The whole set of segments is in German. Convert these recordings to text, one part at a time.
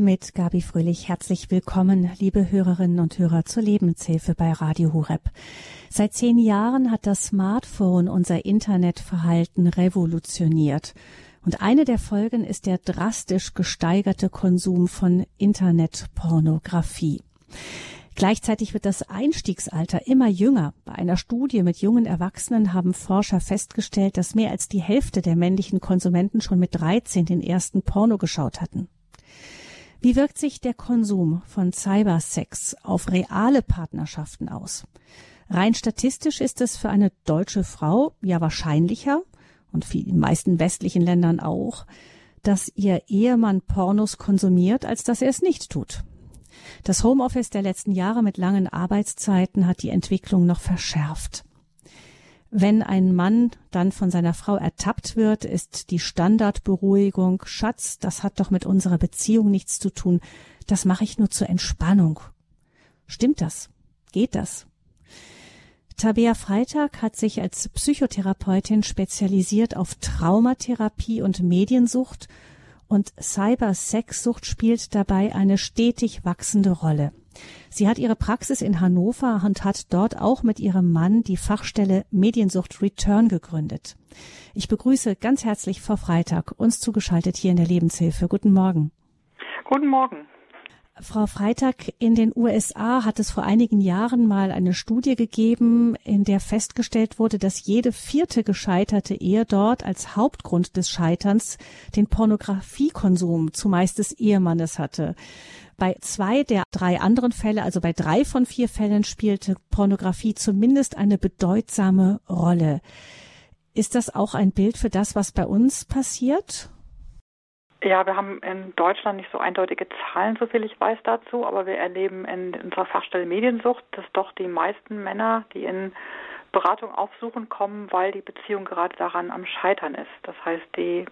mit Gabi Fröhlich. Herzlich willkommen, liebe Hörerinnen und Hörer zur Lebenshilfe bei Radio Hureb. Seit zehn Jahren hat das Smartphone unser Internetverhalten revolutioniert. Und eine der Folgen ist der drastisch gesteigerte Konsum von Internetpornografie. Gleichzeitig wird das Einstiegsalter immer jünger. Bei einer Studie mit jungen Erwachsenen haben Forscher festgestellt, dass mehr als die Hälfte der männlichen Konsumenten schon mit 13 den ersten Porno geschaut hatten. Wie wirkt sich der Konsum von Cybersex auf reale Partnerschaften aus? Rein statistisch ist es für eine deutsche Frau ja wahrscheinlicher und in den meisten westlichen Ländern auch, dass ihr Ehemann Pornos konsumiert, als dass er es nicht tut. Das Homeoffice der letzten Jahre mit langen Arbeitszeiten hat die Entwicklung noch verschärft. Wenn ein Mann dann von seiner Frau ertappt wird, ist die Standardberuhigung, Schatz, das hat doch mit unserer Beziehung nichts zu tun, das mache ich nur zur Entspannung. Stimmt das? Geht das? Tabea Freitag hat sich als Psychotherapeutin spezialisiert auf Traumatherapie und Mediensucht und Cybersexsucht spielt dabei eine stetig wachsende Rolle. Sie hat ihre Praxis in Hannover und hat dort auch mit ihrem Mann die Fachstelle Mediensucht Return gegründet. Ich begrüße ganz herzlich Frau Freitag, uns zugeschaltet hier in der Lebenshilfe. Guten Morgen. Guten Morgen. Frau Freitag, in den USA hat es vor einigen Jahren mal eine Studie gegeben, in der festgestellt wurde, dass jede vierte gescheiterte Ehe dort als Hauptgrund des Scheiterns den Pornografiekonsum zumeist des Ehemannes hatte. Bei zwei der drei anderen Fälle, also bei drei von vier Fällen, spielte Pornografie zumindest eine bedeutsame Rolle. Ist das auch ein Bild für das, was bei uns passiert? Ja, wir haben in Deutschland nicht so eindeutige Zahlen, so viel ich weiß dazu, aber wir erleben in unserer Fachstelle Mediensucht, dass doch die meisten Männer, die in Beratung aufsuchen, kommen, weil die Beziehung gerade daran am Scheitern ist. Das heißt, die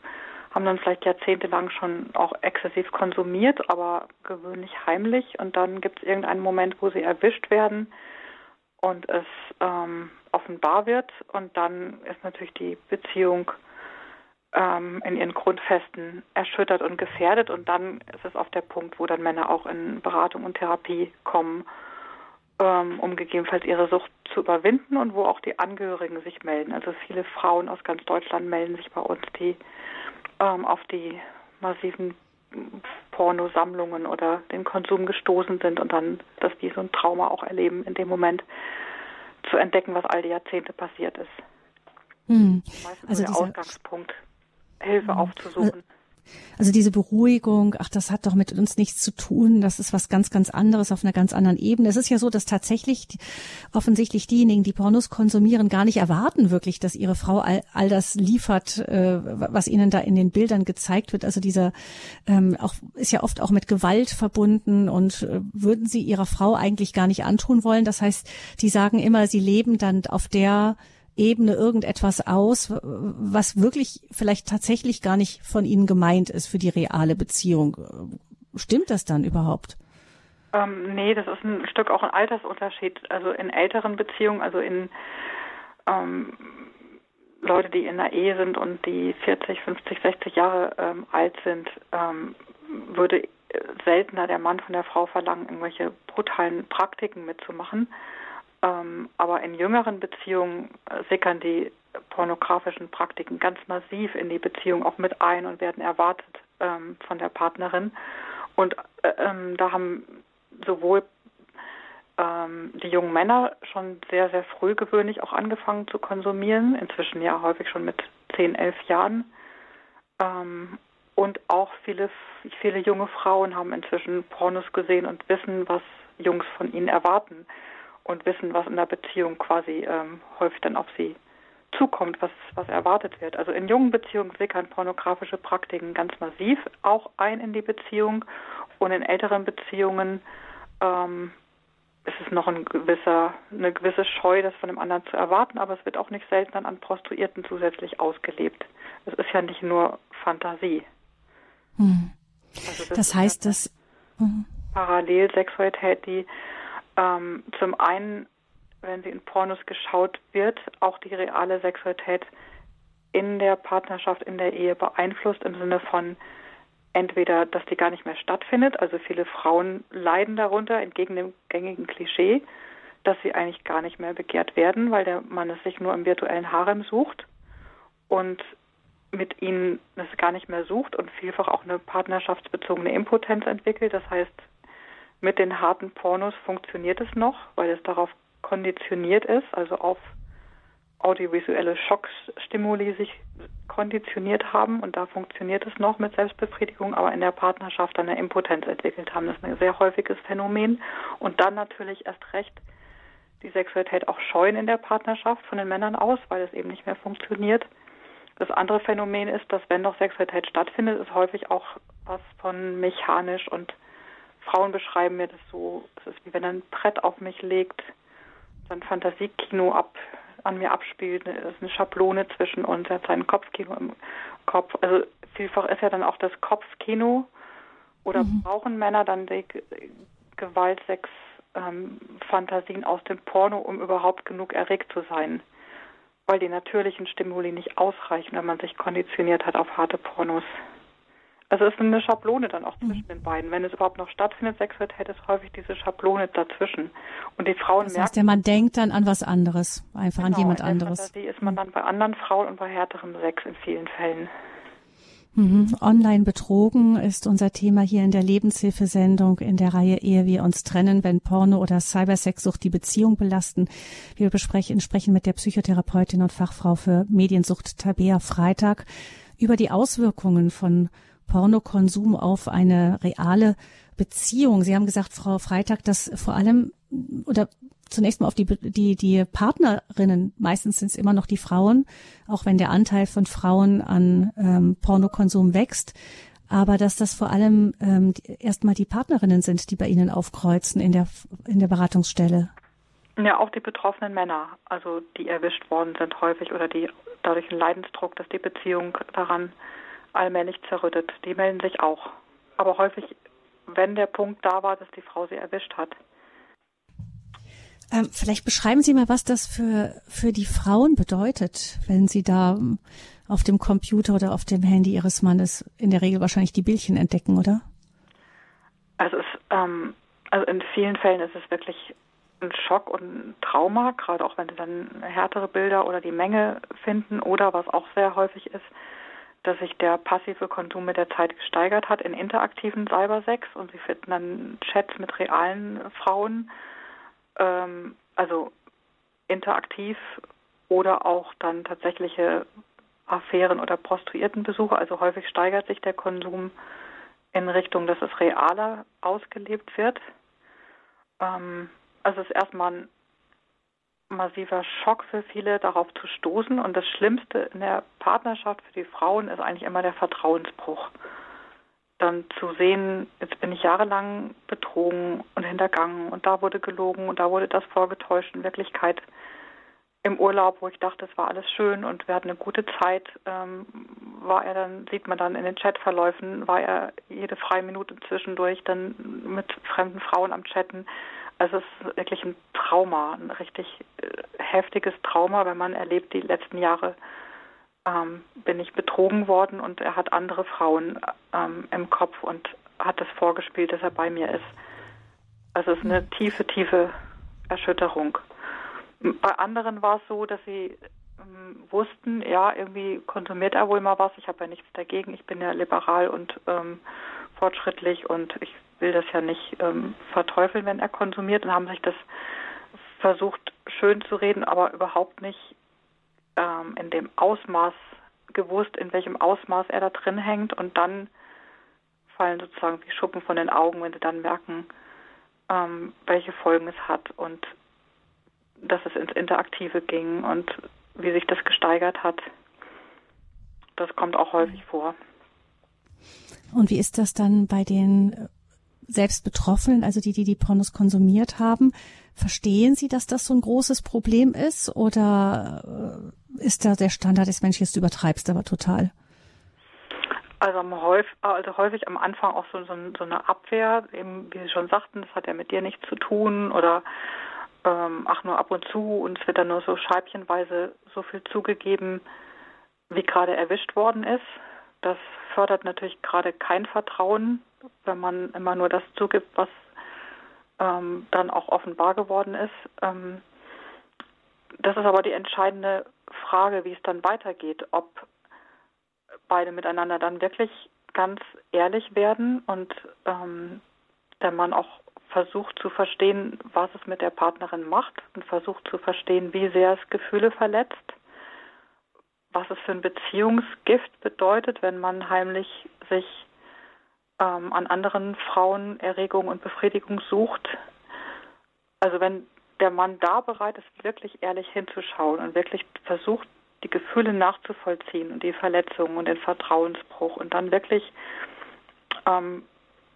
haben dann vielleicht jahrzehntelang schon auch exzessiv konsumiert, aber gewöhnlich heimlich. Und dann gibt es irgendeinen Moment, wo sie erwischt werden und es ähm, offenbar wird. Und dann ist natürlich die Beziehung ähm, in ihren Grundfesten erschüttert und gefährdet. Und dann ist es auf der Punkt, wo dann Männer auch in Beratung und Therapie kommen, ähm, um gegebenenfalls ihre Sucht zu überwinden und wo auch die Angehörigen sich melden. Also viele Frauen aus ganz Deutschland melden sich bei uns, die ähm, auf die massiven Pornosammlungen oder den Konsum gestoßen sind und dann, dass die so ein Trauma auch erleben, in dem Moment zu entdecken, was all die Jahrzehnte passiert ist. Hm. Also der Ausgangspunkt. Hilfe mhm. aufzusuchen. Also diese Beruhigung, ach, das hat doch mit uns nichts zu tun, das ist was ganz, ganz anderes auf einer ganz anderen Ebene. Es ist ja so, dass tatsächlich offensichtlich diejenigen, die Pornos konsumieren, gar nicht erwarten wirklich, dass ihre Frau all, all das liefert, äh, was ihnen da in den Bildern gezeigt wird. Also dieser ähm, auch ist ja oft auch mit Gewalt verbunden und äh, würden sie ihrer Frau eigentlich gar nicht antun wollen. Das heißt, die sagen immer, sie leben dann auf der Ebene irgendetwas aus, was wirklich vielleicht tatsächlich gar nicht von Ihnen gemeint ist für die reale Beziehung. Stimmt das dann überhaupt? Ähm, nee, das ist ein Stück auch ein Altersunterschied. Also in älteren Beziehungen, also in ähm, Leute, die in einer Ehe sind und die 40, 50, 60 Jahre ähm, alt sind, ähm, würde seltener der Mann von der Frau verlangen, irgendwelche brutalen Praktiken mitzumachen. Ähm, aber in jüngeren Beziehungen äh, sickern die pornografischen Praktiken ganz massiv in die Beziehung auch mit ein und werden erwartet ähm, von der Partnerin. Und äh, ähm, da haben sowohl ähm, die jungen Männer schon sehr, sehr früh gewöhnlich auch angefangen zu konsumieren, inzwischen ja häufig schon mit 10, 11 Jahren. Ähm, und auch viele, viele junge Frauen haben inzwischen Pornos gesehen und wissen, was Jungs von ihnen erwarten und wissen, was in der Beziehung quasi ähm, häufig dann auf sie zukommt, was, was erwartet wird. Also in jungen Beziehungen sickern pornografische Praktiken ganz massiv auch ein in die Beziehung und in älteren Beziehungen ähm, ist es noch ein gewisser, eine gewisse Scheu, das von dem anderen zu erwarten, aber es wird auch nicht selten dann an Prostituierten zusätzlich ausgelebt. Es ist ja nicht nur Fantasie. Hm. Also das, das heißt, dass hm. Parallelsexualität, die ähm, zum einen, wenn sie in Pornos geschaut wird, auch die reale Sexualität in der Partnerschaft, in der Ehe beeinflusst im Sinne von entweder, dass die gar nicht mehr stattfindet, also viele Frauen leiden darunter, entgegen dem gängigen Klischee, dass sie eigentlich gar nicht mehr begehrt werden, weil der Mann es sich nur im virtuellen Harem sucht und mit ihnen es gar nicht mehr sucht und vielfach auch eine partnerschaftsbezogene Impotenz entwickelt. Das heißt, mit den harten Pornos funktioniert es noch, weil es darauf konditioniert ist, also auf audiovisuelle Schockstimuli sich konditioniert haben und da funktioniert es noch mit Selbstbefriedigung, aber in der Partnerschaft eine Impotenz entwickelt haben. Das ist ein sehr häufiges Phänomen und dann natürlich erst recht die Sexualität auch scheuen in der Partnerschaft von den Männern aus, weil es eben nicht mehr funktioniert. Das andere Phänomen ist, dass wenn noch Sexualität stattfindet, ist häufig auch was von mechanisch und Frauen beschreiben mir das so, es ist wie wenn er ein Brett auf mich legt, sein Fantasiekino ab, an mir abspielt, es ist eine Schablone zwischen uns, er hat sein Kopfkino im Kopf. Also vielfach ist ja dann auch das Kopfkino oder mhm. brauchen Männer dann die Gewaltsex ähm, Fantasien aus dem Porno, um überhaupt genug erregt zu sein. Weil die natürlichen Stimuli nicht ausreichen, wenn man sich konditioniert hat auf harte Pornos. Also es ist eine Schablone dann auch mhm. zwischen den beiden. Wenn es überhaupt noch stattfindet, Sexualität ist häufig diese Schablone dazwischen. Und die Frauen das merken. Heißt, der Mann denkt dann an was anderes, einfach genau, an jemand anderes. Fantasie ist man dann bei anderen Frauen und bei härterem Sex in vielen Fällen. Mhm. Online betrogen ist unser Thema hier in der Lebenshilfesendung in der Reihe Ehe wir uns trennen, wenn Porno oder Cybersexsucht die Beziehung belasten. Wir besprechen sprechen mit der Psychotherapeutin und Fachfrau für Mediensucht Tabea Freitag über die Auswirkungen von Pornokonsum auf eine reale Beziehung. Sie haben gesagt, Frau Freitag, dass vor allem oder zunächst mal auf die, die, die Partnerinnen, meistens sind es immer noch die Frauen, auch wenn der Anteil von Frauen an ähm, Pornokonsum wächst, aber dass das vor allem ähm, erstmal die Partnerinnen sind, die bei Ihnen aufkreuzen in der, in der Beratungsstelle. Ja, auch die betroffenen Männer, also die erwischt worden sind häufig oder die dadurch einen Leidensdruck, dass die Beziehung daran allmählich zerrüttet, die melden sich auch. Aber häufig, wenn der Punkt da war, dass die Frau sie erwischt hat. Ähm, vielleicht beschreiben Sie mal, was das für, für die Frauen bedeutet, wenn sie da ähm, auf dem Computer oder auf dem Handy ihres Mannes in der Regel wahrscheinlich die Bildchen entdecken, oder? Also, es, ähm, also in vielen Fällen ist es wirklich ein Schock und ein Trauma, gerade auch wenn sie dann härtere Bilder oder die Menge finden oder was auch sehr häufig ist, dass sich der passive Konsum mit der Zeit gesteigert hat in interaktiven Cybersex und sie finden dann Chats mit realen Frauen ähm, also interaktiv oder auch dann tatsächliche Affären oder Prostituiertenbesuche. Also häufig steigert sich der Konsum in Richtung, dass es realer ausgelebt wird. Ähm, also es ist erstmal ein massiver Schock für viele, darauf zu stoßen. Und das Schlimmste in der Partnerschaft für die Frauen ist eigentlich immer der Vertrauensbruch dann zu sehen, jetzt bin ich jahrelang betrogen und hintergangen und da wurde gelogen und da wurde das vorgetäuscht. In Wirklichkeit im Urlaub, wo ich dachte, es war alles schön und wir hatten eine gute Zeit, ähm, war er dann, sieht man dann in den Chatverläufen, war er jede freie Minute zwischendurch dann mit fremden Frauen am Chatten. Also es ist wirklich ein Trauma, ein richtig äh, heftiges Trauma, wenn man erlebt die letzten Jahre ähm, bin ich betrogen worden und er hat andere Frauen ähm, im Kopf und hat das vorgespielt, dass er bei mir ist. Also es ist eine tiefe, tiefe Erschütterung. Bei anderen war es so, dass sie ähm, wussten, ja, irgendwie konsumiert er wohl mal was. Ich habe ja nichts dagegen. Ich bin ja liberal und ähm, fortschrittlich und ich will das ja nicht ähm, verteufeln, wenn er konsumiert und haben sich das versucht schön zu reden, aber überhaupt nicht ähm, in dem Ausmaß gewusst, in welchem Ausmaß er da drin hängt und dann fallen sozusagen wie Schuppen von den Augen, wenn sie dann merken, ähm, welche Folgen es hat und dass es ins Interaktive ging und wie sich das gesteigert hat. Das kommt auch häufig vor. Und wie ist das dann bei den selbst Betroffenen, also die, die die Pornos konsumiert haben? Verstehen Sie, dass das so ein großes Problem ist oder äh, ist da der Standard des Menschen, jetzt übertreibst aber total? Also häufig, also häufig am Anfang auch so, so, so, eine Abwehr, eben wie Sie schon sagten, das hat ja mit dir nichts zu tun oder ähm, ach nur ab und zu und es wird dann nur so scheibchenweise so viel zugegeben, wie gerade erwischt worden ist. Das fördert natürlich gerade kein Vertrauen, wenn man immer nur das zugibt, was ähm, dann auch offenbar geworden ist. Ähm, das ist aber die entscheidende Frage, wie es dann weitergeht, ob beide miteinander dann wirklich ganz ehrlich werden und ähm, der Mann auch versucht zu verstehen, was es mit der Partnerin macht und versucht zu verstehen, wie sehr es Gefühle verletzt, was es für ein Beziehungsgift bedeutet, wenn man heimlich sich ähm, an anderen Frauen Erregung und Befriedigung sucht. Also wenn der Mann da bereit ist, wirklich ehrlich hinzuschauen und wirklich versucht, die Gefühle nachzuvollziehen und die Verletzungen und den Vertrauensbruch und dann wirklich ähm,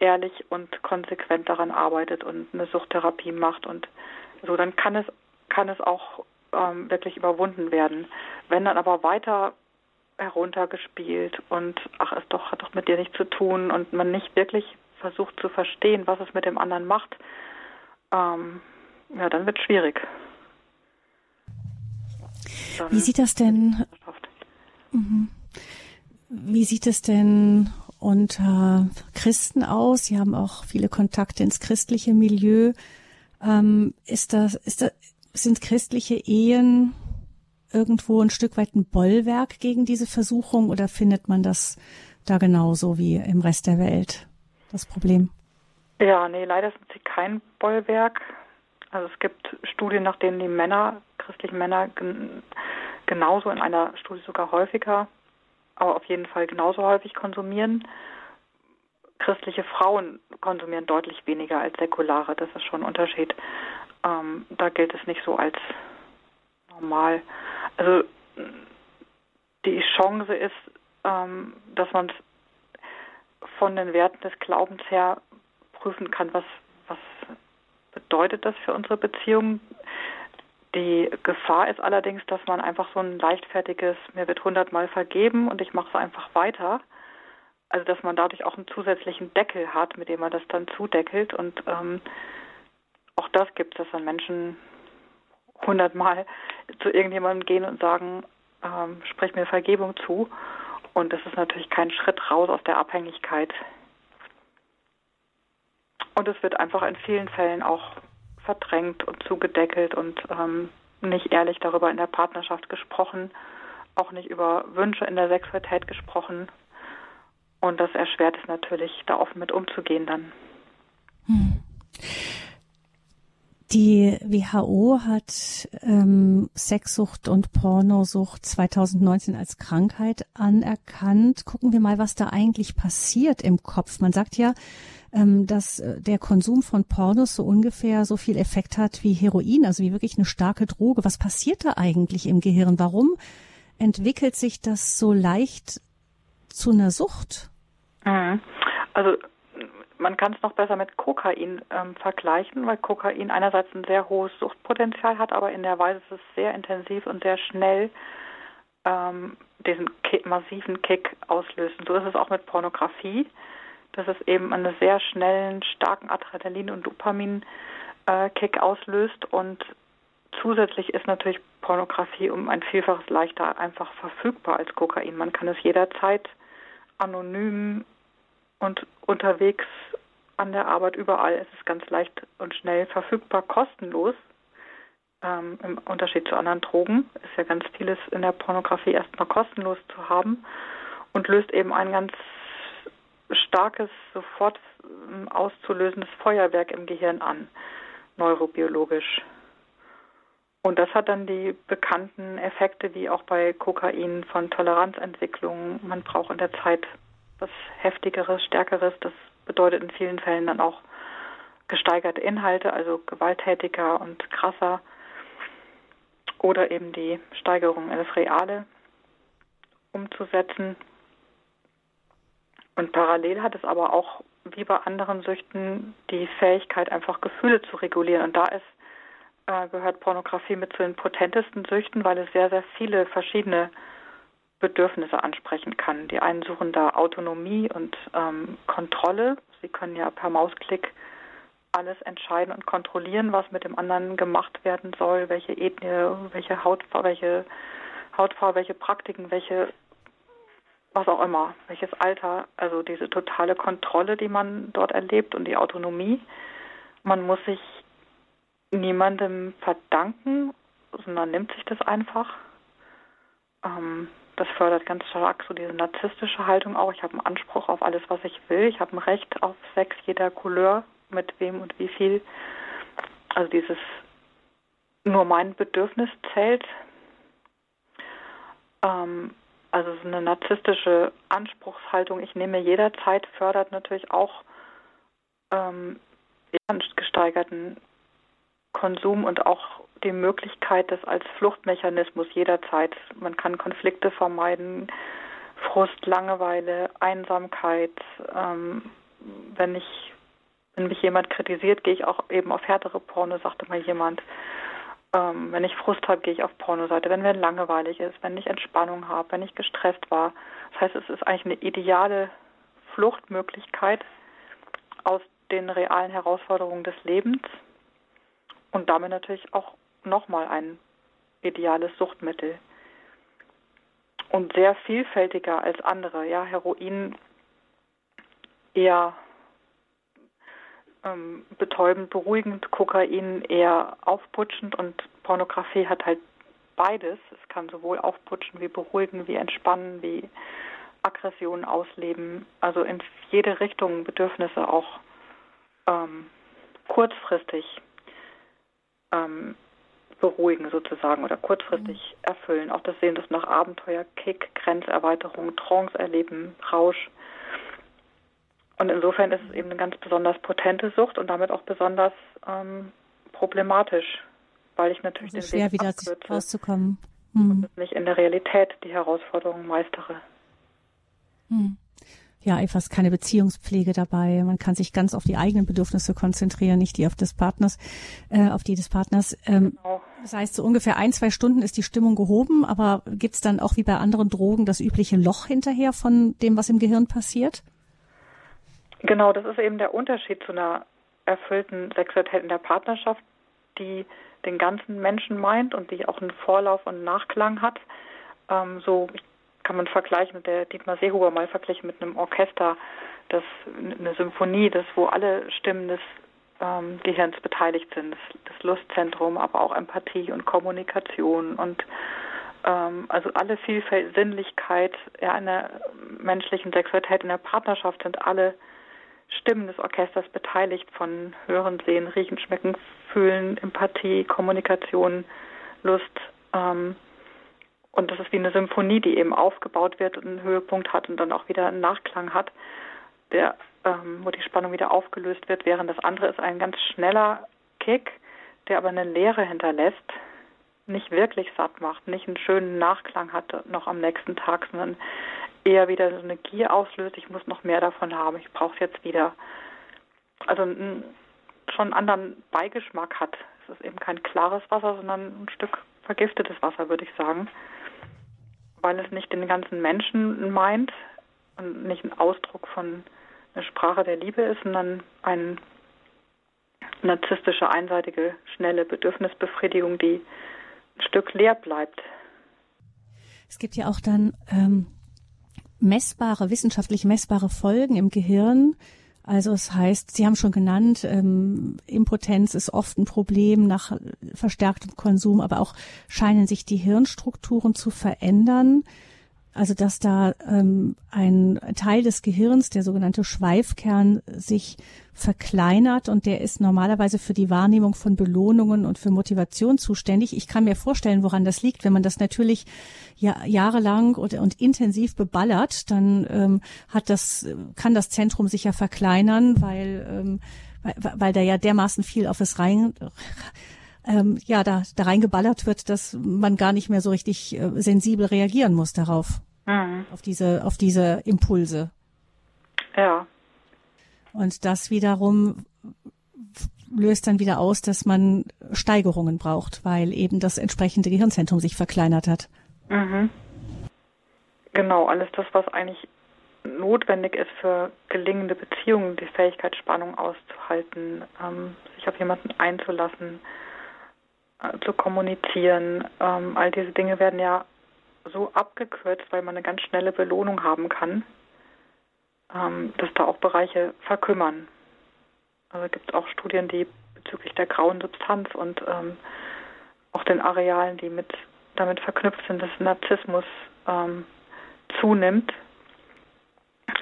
ehrlich und konsequent daran arbeitet und eine Suchttherapie macht und so, dann kann es kann es auch ähm, wirklich überwunden werden. Wenn dann aber weiter heruntergespielt und ach, es doch hat doch mit dir nichts zu tun und man nicht wirklich versucht zu verstehen, was es mit dem anderen macht, ähm, ja, dann wird es schwierig. Dann Wie sieht das denn? Mhm. Wie sieht es denn unter Christen aus? Sie haben auch viele Kontakte ins christliche Milieu. Ähm, ist das, ist das, sind christliche Ehen irgendwo ein Stück weit ein Bollwerk gegen diese Versuchung oder findet man das da genauso wie im Rest der Welt, das Problem? Ja, nee, leider sind sie kein Bollwerk. Also es gibt Studien, nach denen die Männer, christlichen Männer, genauso in einer Studie sogar häufiger, aber auf jeden Fall genauso häufig konsumieren. Christliche Frauen konsumieren deutlich weniger als säkulare. Das ist schon ein Unterschied. Ähm, da gilt es nicht so als normal. Also die Chance ist, ähm, dass man von den Werten des Glaubens her prüfen kann, was, was bedeutet das für unsere Beziehung. Die Gefahr ist allerdings, dass man einfach so ein leichtfertiges, mir wird hundertmal vergeben und ich mache es einfach weiter. Also dass man dadurch auch einen zusätzlichen Deckel hat, mit dem man das dann zudeckelt. Und ähm, auch das gibt es, dass dann Menschen hundertmal zu irgendjemandem gehen und sagen, ähm, sprich mir Vergebung zu. Und das ist natürlich kein Schritt raus aus der Abhängigkeit. Und es wird einfach in vielen Fällen auch verdrängt und zugedeckelt und ähm, nicht ehrlich darüber in der Partnerschaft gesprochen, auch nicht über Wünsche in der Sexualität gesprochen. Und das erschwert es natürlich, da offen mit umzugehen dann. Hm. Die WHO hat ähm, Sexsucht und Pornosucht 2019 als Krankheit anerkannt. Gucken wir mal, was da eigentlich passiert im Kopf. Man sagt ja, ähm, dass äh, der Konsum von Pornos so ungefähr so viel Effekt hat wie Heroin, also wie wirklich eine starke Droge. Was passiert da eigentlich im Gehirn? Warum entwickelt sich das so leicht zu einer Sucht? Mhm. Also man kann es noch besser mit Kokain ähm, vergleichen, weil Kokain einerseits ein sehr hohes Suchtpotenzial hat, aber in der Weise ist es sehr intensiv und sehr schnell ähm, diesen Kick, massiven Kick auslösen. So ist es auch mit Pornografie, dass es eben einen sehr schnellen, starken Adrenalin- und Dopamin-Kick äh, auslöst und zusätzlich ist natürlich Pornografie um ein Vielfaches leichter einfach verfügbar als Kokain. Man kann es jederzeit anonym und unterwegs an der Arbeit überall ist es ganz leicht und schnell verfügbar, kostenlos. Ähm, Im Unterschied zu anderen Drogen ist ja ganz vieles in der Pornografie erstmal kostenlos zu haben und löst eben ein ganz starkes, sofort ähm, auszulösendes Feuerwerk im Gehirn an, neurobiologisch. Und das hat dann die bekannten Effekte wie auch bei Kokain von Toleranzentwicklung. Man braucht in der Zeit was Heftigeres, Stärkeres. Das bedeutet in vielen Fällen dann auch gesteigerte Inhalte, also gewalttätiger und krasser. Oder eben die Steigerung in das Reale umzusetzen. Und parallel hat es aber auch, wie bei anderen Süchten, die Fähigkeit, einfach Gefühle zu regulieren. Und da ist, äh, gehört Pornografie mit zu den potentesten Süchten, weil es sehr, sehr viele verschiedene Bedürfnisse ansprechen kann. Die einen suchen da Autonomie und ähm, Kontrolle. Sie können ja per Mausklick alles entscheiden und kontrollieren, was mit dem anderen gemacht werden soll, welche Ethnie, welche Hautfarbe, welche Hautfarbe, welche Praktiken, welche was auch immer, welches Alter, also diese totale Kontrolle, die man dort erlebt und die Autonomie. Man muss sich niemandem verdanken, sondern nimmt sich das einfach. Ähm, das fördert ganz stark so diese narzisstische Haltung auch. Ich habe einen Anspruch auf alles, was ich will. Ich habe ein Recht auf Sex jeder Couleur, mit wem und wie viel. Also dieses nur mein Bedürfnis zählt. Ähm, also so eine narzisstische Anspruchshaltung, ich nehme jederzeit, fördert natürlich auch ähm, gesteigerten Konsum und auch die Möglichkeit, das als Fluchtmechanismus jederzeit, man kann Konflikte vermeiden, Frust, Langeweile, Einsamkeit. Ähm, wenn ich, wenn mich jemand kritisiert, gehe ich auch eben auf härtere Porno, sagte mal jemand. Ähm, wenn ich Frust habe, gehe ich auf Pornoseite. Wenn mir langweilig ist, wenn ich Entspannung habe, wenn ich gestresst war. Das heißt, es ist eigentlich eine ideale Fluchtmöglichkeit aus den realen Herausforderungen des Lebens und damit natürlich auch nochmal ein ideales Suchtmittel. Und sehr vielfältiger als andere. Ja, Heroin eher ähm, betäubend, beruhigend, Kokain eher aufputschend und Pornografie hat halt beides. Es kann sowohl aufputschen wie beruhigen, wie entspannen, wie Aggressionen ausleben. Also in jede Richtung Bedürfnisse auch ähm, kurzfristig ähm, beruhigen sozusagen oder kurzfristig mhm. erfüllen. Auch das Sehen das nach Abenteuer, Kick, Grenzerweiterung, Trance erleben, Rausch. Und insofern ist es eben eine ganz besonders potente Sucht und damit auch besonders ähm, problematisch, weil ich natürlich also den schwer Weg wieder abkürze rauszukommen hm. und nicht in der Realität die Herausforderungen meistere. Hm. Ja, fast keine Beziehungspflege dabei. Man kann sich ganz auf die eigenen Bedürfnisse konzentrieren, nicht die auf des Partners, äh, auf die des Partners. Ähm, genau. Das heißt, so ungefähr ein, zwei Stunden ist die Stimmung gehoben, aber gibt's dann auch wie bei anderen Drogen das übliche Loch hinterher von dem, was im Gehirn passiert? Genau, das ist eben der Unterschied zu einer erfüllten Sexualität in der Partnerschaft, die den ganzen Menschen meint und die auch einen Vorlauf und Nachklang hat. Ähm, so kann man vergleichen mit der Dietmar Seehuber mal verglichen mit einem Orchester, das eine Symphonie, das wo alle Stimmen des ähm, Gehirns beteiligt sind, das, das Lustzentrum, aber auch Empathie und Kommunikation und ähm, also alle Vielfalt, Sinnlichkeit ja, einer menschlichen Sexualität in der Partnerschaft sind alle Stimmen des Orchesters beteiligt von Hören, Sehen, Riechen, Schmecken, Fühlen, Empathie, Kommunikation, Lust. Ähm, und das ist wie eine Symphonie, die eben aufgebaut wird und einen Höhepunkt hat und dann auch wieder einen Nachklang hat, der, ähm, wo die Spannung wieder aufgelöst wird, während das andere ist ein ganz schneller Kick, der aber eine Leere hinterlässt, nicht wirklich satt macht, nicht einen schönen Nachklang hat noch am nächsten Tag, sondern eher wieder so eine Gier auslöst, ich muss noch mehr davon haben, ich brauche es jetzt wieder. Also ein, schon einen anderen Beigeschmack hat. Es ist eben kein klares Wasser, sondern ein Stück vergiftetes Wasser, würde ich sagen. Weil es nicht den ganzen Menschen meint und nicht ein Ausdruck von einer Sprache der Liebe ist, sondern eine narzisstische, einseitige, schnelle Bedürfnisbefriedigung, die ein Stück leer bleibt. Es gibt ja auch dann ähm, messbare, wissenschaftlich messbare Folgen im Gehirn. Also es heißt, Sie haben schon genannt, ähm, Impotenz ist oft ein Problem nach verstärktem Konsum, aber auch scheinen sich die Hirnstrukturen zu verändern. Also dass da ähm, ein Teil des Gehirns, der sogenannte Schweifkern, sich verkleinert und der ist normalerweise für die Wahrnehmung von Belohnungen und für Motivation zuständig. Ich kann mir vorstellen, woran das liegt. Wenn man das natürlich ja, jahrelang und, und intensiv beballert, dann ähm, hat das, kann das Zentrum sich ja verkleinern, weil, ähm, weil, weil da ja dermaßen viel auf es rein ähm, ja, da, da reingeballert wird, dass man gar nicht mehr so richtig äh, sensibel reagieren muss darauf. Mhm. Auf diese, auf diese Impulse. Ja. Und das wiederum löst dann wieder aus, dass man Steigerungen braucht, weil eben das entsprechende Gehirnzentrum sich verkleinert hat. Mhm. Genau, alles das, was eigentlich notwendig ist für gelingende Beziehungen, die Fähigkeit, Spannung auszuhalten, ähm, sich auf jemanden einzulassen, zu kommunizieren. Ähm, all diese Dinge werden ja so abgekürzt, weil man eine ganz schnelle Belohnung haben kann, ähm, dass da auch Bereiche verkümmern. Also gibt es auch Studien, die bezüglich der grauen Substanz und ähm, auch den Arealen, die mit damit verknüpft sind, dass Narzissmus ähm, zunimmt,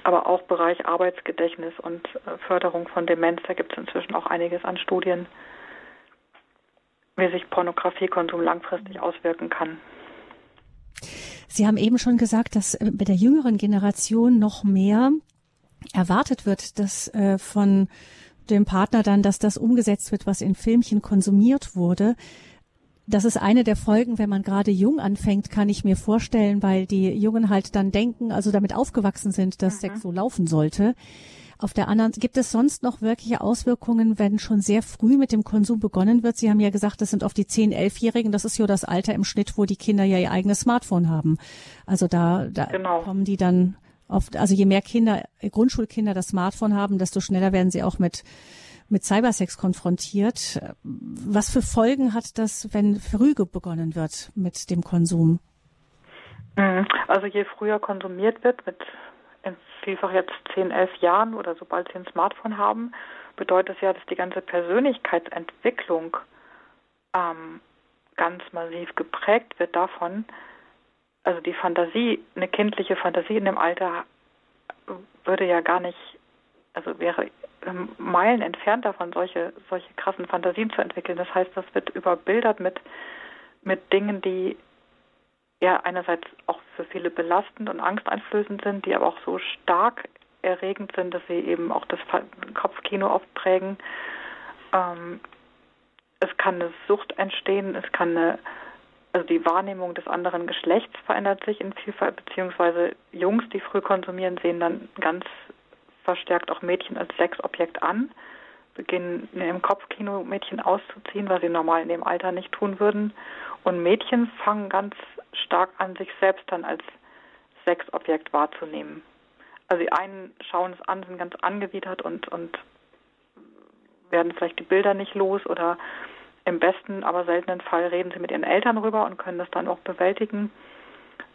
aber auch Bereich Arbeitsgedächtnis und äh, Förderung von Demenz. Da gibt es inzwischen auch einiges an Studien, wie sich Pornografiekonsum langfristig auswirken kann. Sie haben eben schon gesagt, dass äh, bei der jüngeren Generation noch mehr erwartet wird, dass äh, von dem Partner dann, dass das umgesetzt wird, was in Filmchen konsumiert wurde. Das ist eine der Folgen, wenn man gerade jung anfängt, kann ich mir vorstellen, weil die Jungen halt dann denken, also damit aufgewachsen sind, dass mhm. Sex so laufen sollte. Auf der anderen, gibt es sonst noch wirkliche Auswirkungen, wenn schon sehr früh mit dem Konsum begonnen wird? Sie haben ja gesagt, das sind oft die 10-, 11-Jährigen. Das ist ja das Alter im Schnitt, wo die Kinder ja ihr eigenes Smartphone haben. Also da, da genau. kommen die dann oft, also je mehr Kinder, Grundschulkinder das Smartphone haben, desto schneller werden sie auch mit mit Cybersex konfrontiert. Was für Folgen hat das, wenn früh begonnen wird mit dem Konsum? Mhm. Also je früher konsumiert wird, mit vielfach jetzt 10, 11 Jahren oder sobald sie ein Smartphone haben, bedeutet es ja, dass die ganze Persönlichkeitsentwicklung ähm, ganz massiv geprägt wird davon, also die Fantasie, eine kindliche Fantasie in dem Alter würde ja gar nicht, also wäre Meilen entfernt davon, solche, solche krassen Fantasien zu entwickeln. Das heißt, das wird überbildert mit, mit Dingen, die ja einerseits auch für viele belastend und angsteinflößend sind, die aber auch so stark erregend sind, dass sie eben auch das Kopfkino aufprägen. Ähm, es kann eine Sucht entstehen, es kann eine also die Wahrnehmung des anderen Geschlechts verändert sich in Vielfalt, beziehungsweise Jungs, die früh konsumieren, sehen dann ganz verstärkt auch Mädchen als Sexobjekt an, beginnen im Kopfkino Mädchen auszuziehen, was sie normal in dem Alter nicht tun würden. Und Mädchen fangen ganz stark an, sich selbst dann als Sexobjekt wahrzunehmen. Also die einen schauen es an, sind ganz angewidert und, und werden vielleicht die Bilder nicht los oder im besten, aber seltenen Fall reden sie mit ihren Eltern rüber und können das dann auch bewältigen.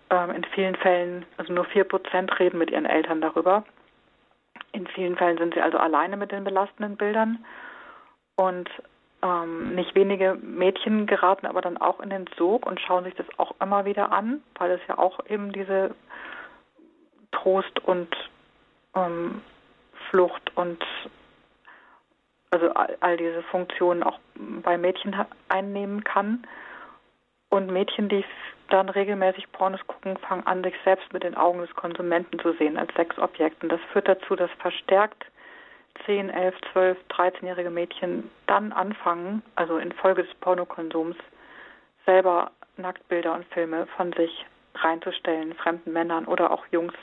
Ähm, in vielen Fällen, also nur vier Prozent reden mit ihren Eltern darüber. In vielen Fällen sind sie also alleine mit den belastenden Bildern. Und ähm, nicht wenige Mädchen geraten aber dann auch in den Sog und schauen sich das auch immer wieder an, weil es ja auch eben diese Trost und ähm, Flucht und also all, all diese Funktionen auch bei Mädchen einnehmen kann. Und Mädchen, die dann regelmäßig Pornos gucken, fangen an, sich selbst mit den Augen des Konsumenten zu sehen als Sexobjekt. Und das führt dazu, dass verstärkt 10, 11, 12, 13-jährige Mädchen dann anfangen, also infolge des Pornokonsums, selber Nacktbilder und Filme von sich reinzustellen, fremden Männern oder auch Jungs,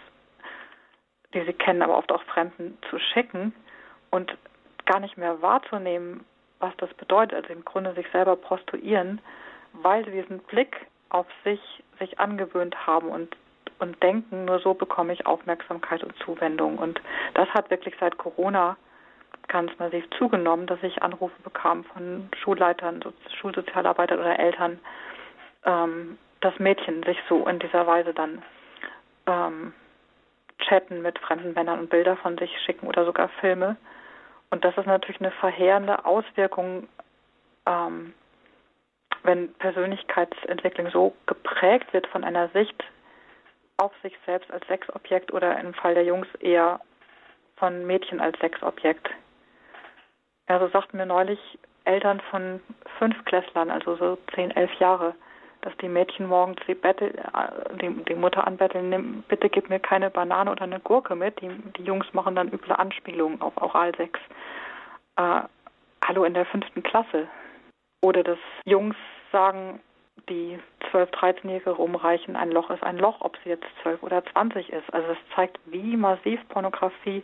die sie kennen, aber oft auch Fremden zu schicken. Und gar nicht mehr wahrzunehmen, was das bedeutet, also im Grunde sich selber prostituieren, weil sie diesen Blick auf sich sich angewöhnt haben und und denken, nur so bekomme ich Aufmerksamkeit und Zuwendung. Und das hat wirklich seit Corona ganz massiv zugenommen, dass ich Anrufe bekam von Schulleitern, Schulsozialarbeitern oder Eltern, ähm, dass Mädchen sich so in dieser Weise dann ähm, chatten mit fremden Männern und Bilder von sich schicken oder sogar Filme. Und das ist natürlich eine verheerende Auswirkung, ähm, wenn Persönlichkeitsentwicklung so geprägt wird von einer Sicht auf sich selbst als Sexobjekt oder im Fall der Jungs eher von Mädchen als Sexobjekt. Ja, so sagten mir neulich Eltern von Fünfklässlern, also so zehn, elf Jahre, dass die Mädchen morgens die, Bettel, äh, die, die Mutter anbetteln, nimm, bitte gib mir keine Banane oder eine Gurke mit. Die, die Jungs machen dann üble Anspielungen auf Oralsex. Äh, hallo in der fünften Klasse. Oder dass Jungs sagen, die 12-, 13-Jährige rumreichen, ein Loch ist ein Loch, ob sie jetzt 12 oder 20 ist. Also es zeigt, wie massiv Pornografie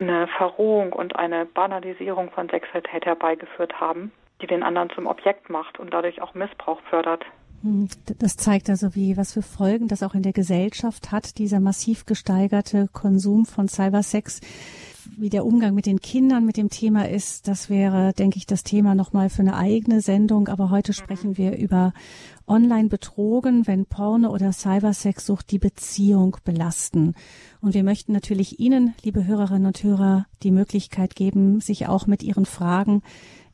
eine Verrohung und eine Banalisierung von Sexualität herbeigeführt haben die den anderen zum Objekt macht und dadurch auch Missbrauch fördert. Hm, das zeigt also, wie, was für Folgen das auch in der Gesellschaft hat, dieser massiv gesteigerte Konsum von Cybersex. Wie der Umgang mit den Kindern mit dem Thema ist, das wäre, denke ich, das Thema nochmal für eine eigene Sendung. Aber heute mhm. sprechen wir über Online-Betrogen, wenn Porno oder Cybersexsucht die Beziehung belasten. Und wir möchten natürlich Ihnen, liebe Hörerinnen und Hörer, die Möglichkeit geben, sich auch mit Ihren Fragen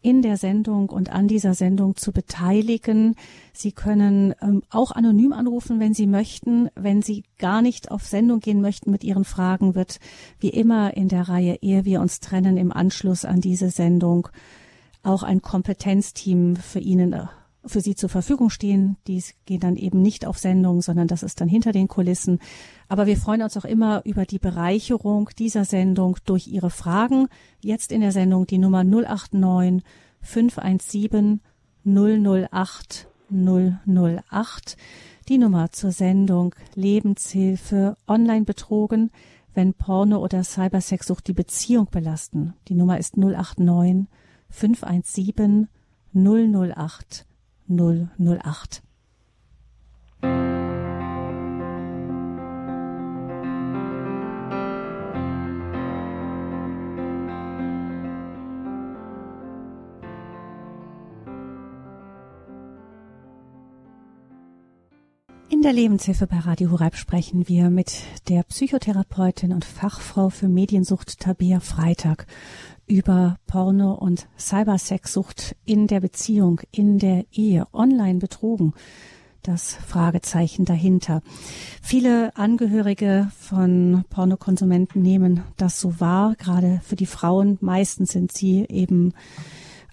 in der Sendung und an dieser Sendung zu beteiligen. Sie können ähm, auch anonym anrufen, wenn Sie möchten. Wenn Sie gar nicht auf Sendung gehen möchten mit Ihren Fragen, wird wie immer in der Reihe, ehe wir uns trennen, im Anschluss an diese Sendung auch ein Kompetenzteam für Ihnen äh, für Sie zur Verfügung stehen. Die gehen dann eben nicht auf Sendung, sondern das ist dann hinter den Kulissen. Aber wir freuen uns auch immer über die Bereicherung dieser Sendung durch Ihre Fragen. Jetzt in der Sendung die Nummer 089 517 008 008. Die Nummer zur Sendung Lebenshilfe online betrogen, wenn Porno oder Cybersexsucht die Beziehung belasten. Die Nummer ist 089 517 008 008. In der Lebenshilfe bei Radio Horeb sprechen wir mit der Psychotherapeutin und Fachfrau für Mediensucht Tabea Freitag über Porno und Cybersexsucht in der Beziehung, in der Ehe, online betrogen. Das Fragezeichen dahinter. Viele Angehörige von Pornokonsumenten nehmen das so wahr, gerade für die Frauen. Meistens sind sie eben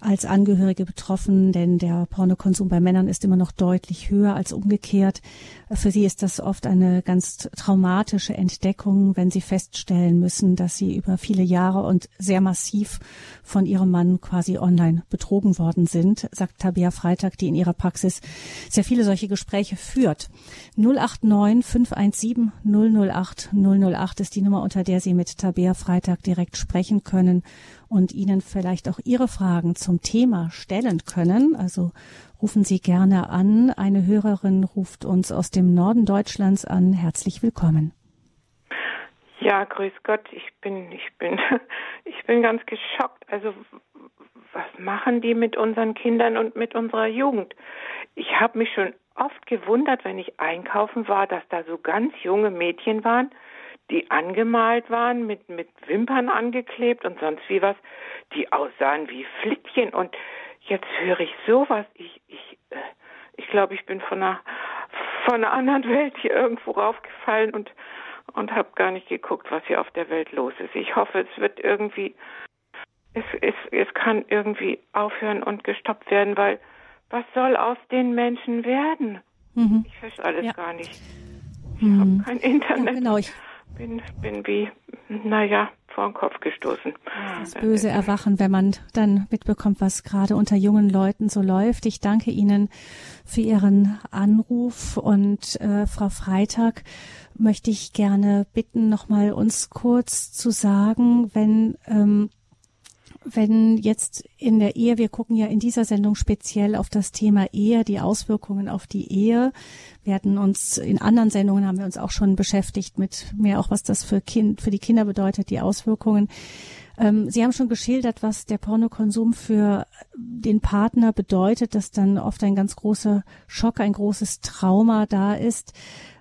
als Angehörige betroffen, denn der Pornokonsum bei Männern ist immer noch deutlich höher als umgekehrt. Für sie ist das oft eine ganz traumatische Entdeckung, wenn sie feststellen müssen, dass sie über viele Jahre und sehr massiv von ihrem Mann quasi online betrogen worden sind, sagt Tabea Freitag, die in ihrer Praxis sehr viele solche Gespräche führt. 089 517 008 008 ist die Nummer, unter der Sie mit Tabea Freitag direkt sprechen können und Ihnen vielleicht auch Ihre Fragen zum Thema stellen können. Also rufen Sie gerne an. Eine Hörerin ruft uns aus dem Norden Deutschlands an. Herzlich willkommen. Ja, grüß Gott. Ich bin, ich bin, ich bin ganz geschockt. Also, was machen die mit unseren Kindern und mit unserer Jugend? Ich habe mich schon oft gewundert, wenn ich einkaufen war, dass da so ganz junge Mädchen waren, die angemalt waren, mit, mit Wimpern angeklebt und sonst wie was, die aussahen wie Flittchen. Und jetzt höre ich sowas. Ich, ich, äh, ich glaube, ich bin von einer, von einer anderen Welt hier irgendwo raufgefallen und, und habe gar nicht geguckt, was hier auf der Welt los ist. Ich hoffe, es wird irgendwie, es, es, es kann irgendwie aufhören und gestoppt werden, weil was soll aus den Menschen werden? Mhm. Ich verstehe alles ja. gar nicht. Ich mhm. habe kein Internet. Ja, genau, ich bin, bin wie, naja, vor den Kopf gestoßen. Das böse Erwachen, wenn man dann mitbekommt, was gerade unter jungen Leuten so läuft. Ich danke Ihnen für Ihren Anruf und äh, Frau Freitag möchte ich gerne bitten, nochmal uns kurz zu sagen, wenn ähm, wenn jetzt in der Ehe, wir gucken ja in dieser Sendung speziell auf das Thema Ehe, die Auswirkungen auf die Ehe. Wir hatten uns in anderen Sendungen haben wir uns auch schon beschäftigt mit mehr auch was das für Kind, für die Kinder bedeutet, die Auswirkungen. Ähm, Sie haben schon geschildert, was der Pornokonsum für den Partner bedeutet, dass dann oft ein ganz großer Schock, ein großes Trauma da ist.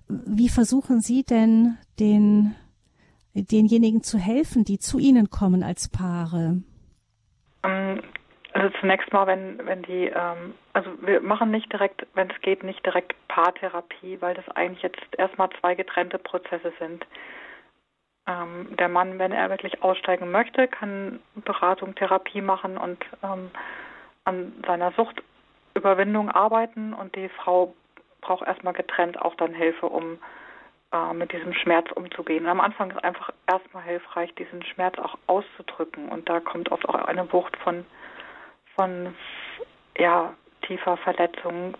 Wie versuchen Sie denn den denjenigen zu helfen, die zu Ihnen kommen als Paare? Ähm, also zunächst mal, wenn, wenn die, ähm, also wir machen nicht direkt, wenn es geht, nicht direkt Paartherapie, weil das eigentlich jetzt erstmal zwei getrennte Prozesse sind. Ähm, der Mann, wenn er wirklich aussteigen möchte, kann Beratung, Therapie machen und ähm, an seiner Suchtüberwindung arbeiten und die Frau braucht erstmal getrennt auch dann Hilfe, um äh, mit diesem Schmerz umzugehen. Und am Anfang ist einfach erstmal hilfreich, diesen Schmerz auch auszudrücken. Und da kommt oft auch eine Wucht von, von ja, tiefer Verletzung,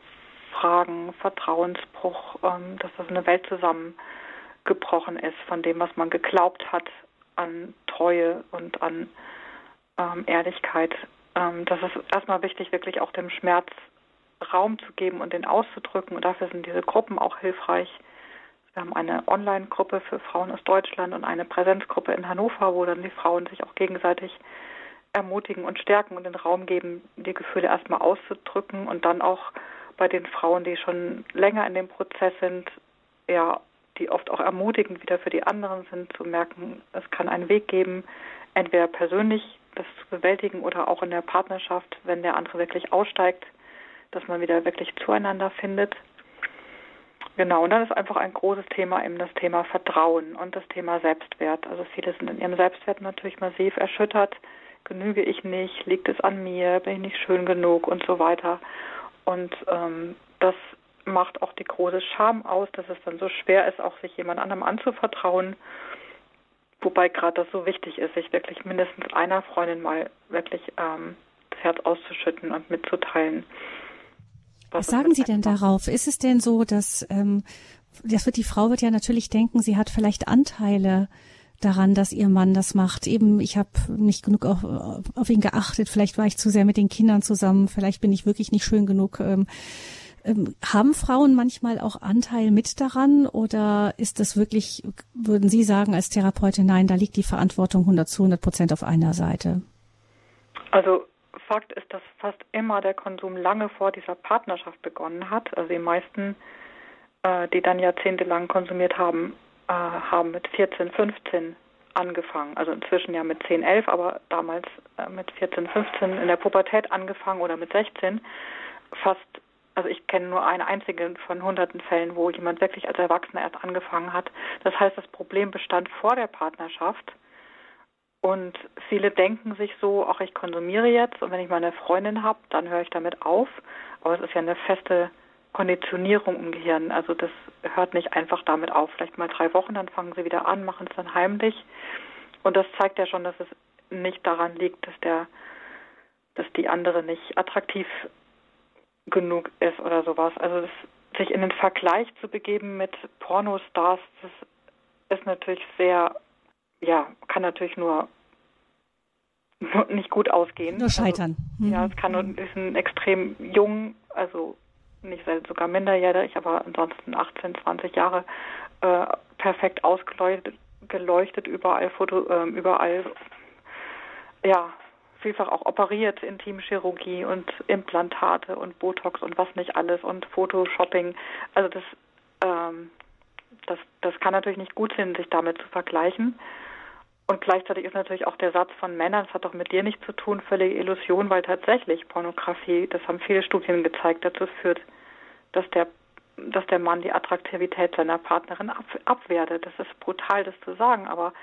Fragen, Vertrauensbruch, ähm, dass das eine Welt zusammengebrochen ist von dem, was man geglaubt hat an Treue und an ähm, Ehrlichkeit. Ähm, das ist erstmal wichtig, wirklich auch dem Schmerz Raum zu geben und den auszudrücken. Und dafür sind diese Gruppen auch hilfreich, Wir haben eine Online-Gruppe für Frauen aus Deutschland und eine Präsenzgruppe in Hannover, wo dann die Frauen sich auch gegenseitig ermutigen und stärken und den Raum geben, die Gefühle erstmal auszudrücken und dann auch bei den Frauen, die schon länger in dem Prozess sind, ja, die oft auch ermutigend wieder für die anderen sind, zu merken, es kann einen Weg geben, entweder persönlich das zu bewältigen oder auch in der Partnerschaft, wenn der andere wirklich aussteigt, dass man wieder wirklich zueinander findet. Genau, und dann ist einfach ein großes Thema eben das Thema Vertrauen und das Thema Selbstwert. Also viele sind in ihrem Selbstwert natürlich massiv erschüttert. Genüge ich nicht? Liegt es an mir? Bin ich nicht schön genug? Und so weiter. Und ähm, das macht auch die große Scham aus, dass es dann so schwer ist, auch sich jemand anderem anzuvertrauen. Wobei gerade das so wichtig ist, sich wirklich mindestens einer Freundin mal wirklich ähm, das Herz auszuschütten und mitzuteilen. Was sagen Sie denn darauf? Ist es denn so, dass ähm, das wird die Frau wird ja natürlich denken, sie hat vielleicht Anteile daran, dass ihr Mann das macht. Eben, ich habe nicht genug auf, auf ihn geachtet. Vielleicht war ich zu sehr mit den Kindern zusammen. Vielleicht bin ich wirklich nicht schön genug. Ähm, ähm, haben Frauen manchmal auch Anteil mit daran oder ist das wirklich, würden Sie sagen als Therapeutin, nein, da liegt die Verantwortung 100 zu 100 Prozent auf einer Seite? Also Fakt ist, dass fast immer der Konsum lange vor dieser Partnerschaft begonnen hat. Also die meisten, äh, die dann jahrzehntelang konsumiert haben, äh, haben mit 14, 15 angefangen. Also inzwischen ja mit 10, 11, aber damals äh, mit 14, 15 in der Pubertät angefangen oder mit 16. Fast, also ich kenne nur eine einzige von hunderten Fällen, wo jemand wirklich als Erwachsener erst angefangen hat. Das heißt, das Problem bestand vor der Partnerschaft und viele denken sich so, ach, ich konsumiere jetzt und wenn ich meine Freundin habe, dann höre ich damit auf. Aber es ist ja eine feste Konditionierung im Gehirn. Also das hört nicht einfach damit auf. Vielleicht mal drei Wochen, dann fangen sie wieder an, machen es dann heimlich. Und das zeigt ja schon, dass es nicht daran liegt, dass der, dass die andere nicht attraktiv genug ist oder sowas. Also das, sich in den Vergleich zu begeben mit Pornostars, das ist natürlich sehr ja, kann natürlich nur nicht gut ausgehen. Nur scheitern. Also, Ja, es kann und ist ein extrem jung, also nicht sogar minderjährig, aber ansonsten 18, 20 Jahre äh, perfekt ausgeleuchtet, geleuchtet, überall Foto, äh, überall ja, vielfach auch operiert, Intimchirurgie und Implantate und Botox und was nicht alles und Photoshopping. Also das, ähm, das, das kann natürlich nicht gut sein, sich damit zu vergleichen. Und gleichzeitig ist natürlich auch der Satz von Männern, das hat doch mit dir nichts zu tun, völlige Illusion, weil tatsächlich Pornografie, das haben viele Studien gezeigt, dazu führt, dass der, dass der Mann die Attraktivität seiner Partnerin ab, abwertet. Das ist brutal, das zu sagen, aber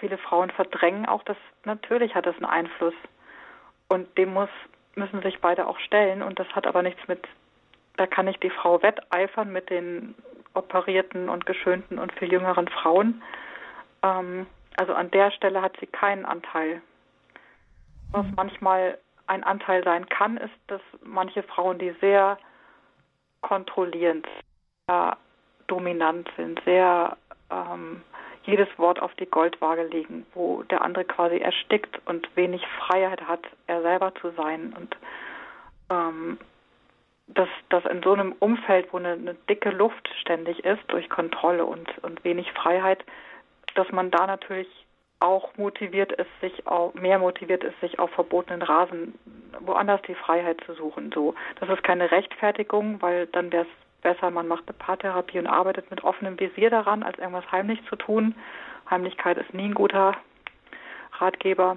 viele Frauen verdrängen auch, dass natürlich hat das einen Einfluss. Und dem muss, müssen sich beide auch stellen. Und das hat aber nichts mit, da kann nicht die Frau wetteifern mit den operierten und geschönten und viel jüngeren Frauen. Ähm, also an der Stelle hat sie keinen Anteil. Was mhm. manchmal ein Anteil sein kann, ist, dass manche Frauen, die sehr kontrollierend, sehr dominant sind, sehr ähm, jedes Wort auf die Goldwaage legen, wo der andere quasi erstickt und wenig Freiheit hat, er selber zu sein. Und ähm, dass, dass in so einem Umfeld, wo eine, eine dicke Luft ständig ist, durch Kontrolle und, und wenig Freiheit, dass man da natürlich auch motiviert ist, sich auch mehr motiviert ist, sich auf verbotenen Rasen woanders die Freiheit zu suchen. So, das ist keine Rechtfertigung, weil dann wäre es besser, man macht eine Paartherapie und arbeitet mit offenem Visier daran, als irgendwas heimlich zu tun. Heimlichkeit ist nie ein guter Ratgeber.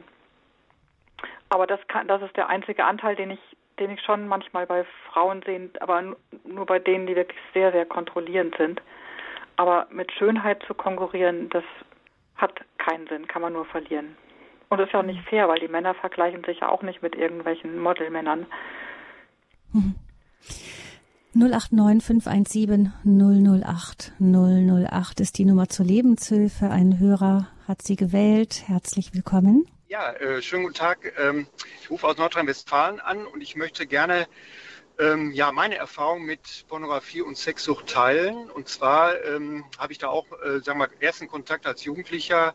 Aber das kann, das ist der einzige Anteil, den ich, den ich schon manchmal bei Frauen sehe, aber nur bei denen, die wirklich sehr, sehr kontrollierend sind. Aber mit Schönheit zu konkurrieren, das hat keinen Sinn, kann man nur verlieren. Und das ist ja auch nicht fair, weil die Männer vergleichen sich ja auch nicht mit irgendwelchen Modelmännern. Mhm. 089 517 008 008 ist die Nummer zur Lebenshilfe. Ein Hörer hat sie gewählt. Herzlich willkommen. Ja, äh, schönen guten Tag. Ähm, ich rufe aus Nordrhein-Westfalen an und ich möchte gerne ähm, ja, meine Erfahrung mit Pornografie und Sexsucht teilen. Und zwar ähm, habe ich da auch, äh, sagen wir, ersten Kontakt als Jugendlicher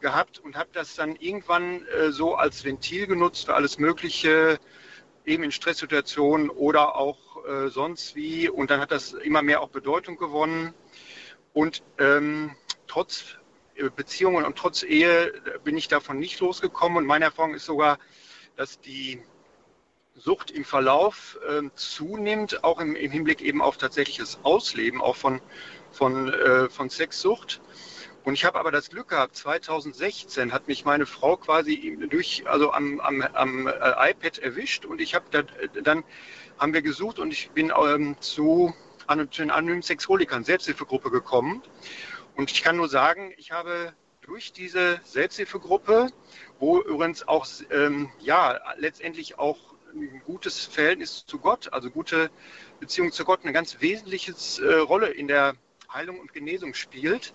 gehabt und habe das dann irgendwann äh, so als Ventil genutzt für alles Mögliche, eben in Stresssituationen oder auch äh, sonst wie. Und dann hat das immer mehr auch Bedeutung gewonnen. Und ähm, trotz äh, Beziehungen und trotz Ehe bin ich davon nicht losgekommen. Und meine Erfahrung ist sogar, dass die Sucht im Verlauf äh, zunimmt, auch im, im, Hinblick eben auf tatsächliches Ausleben, auch von, von, äh, von Sexsucht. Und ich habe aber das Glück gehabt, 2016 hat mich meine Frau quasi durch, also am, am, am äh, iPad erwischt und ich habe da, dann haben wir gesucht und ich bin ähm, zu, an, zu den anonymen Sexholikern, Selbsthilfegruppe gekommen. Und ich kann nur sagen, ich habe durch diese Selbsthilfegruppe, wo übrigens auch ähm, ja letztendlich auch ein gutes Verhältnis zu Gott, also gute Beziehung zu Gott, eine ganz wesentliche äh, Rolle in der Heilung und Genesung spielt,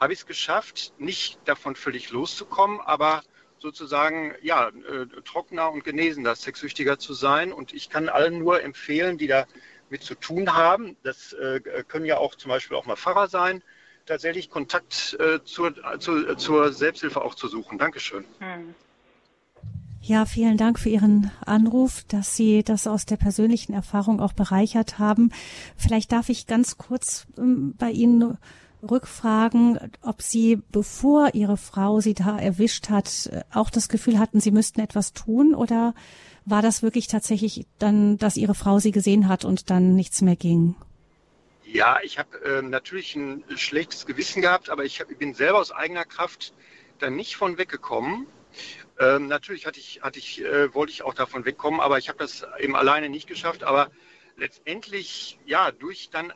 habe ich es geschafft, nicht davon völlig loszukommen, aber sozusagen ja äh, trockener und genesender, sexsüchtiger zu sein. Und ich kann allen nur empfehlen, die da mit zu tun haben. Das äh, können ja auch zum Beispiel auch mal Pfarrer sein, tatsächlich Kontakt zur, zur, zur, Selbsthilfe auch zu suchen. Dankeschön. Hm. Ja, vielen Dank für Ihren Anruf, dass Sie das aus der persönlichen Erfahrung auch bereichert haben. Vielleicht darf ich ganz kurz ähm, bei Ihnen rückfragen, ob Sie, bevor Ihre Frau Sie da erwischt hat, auch das Gefühl hatten, Sie müssten etwas tun oder war das wirklich tatsächlich dann, dass Ihre Frau Sie gesehen hat und dann nichts mehr ging? Ja, ich habe äh, natürlich ein schlechtes Gewissen gehabt, aber ich, hab, bin selber aus eigener Kraft dann nicht von weggekommen. Ähm, natürlich hatte ich, hatte ich, äh, wollte ich auch davon wegkommen, aber ich habe das eben alleine nicht geschafft. Aber letztendlich, ja, durch dann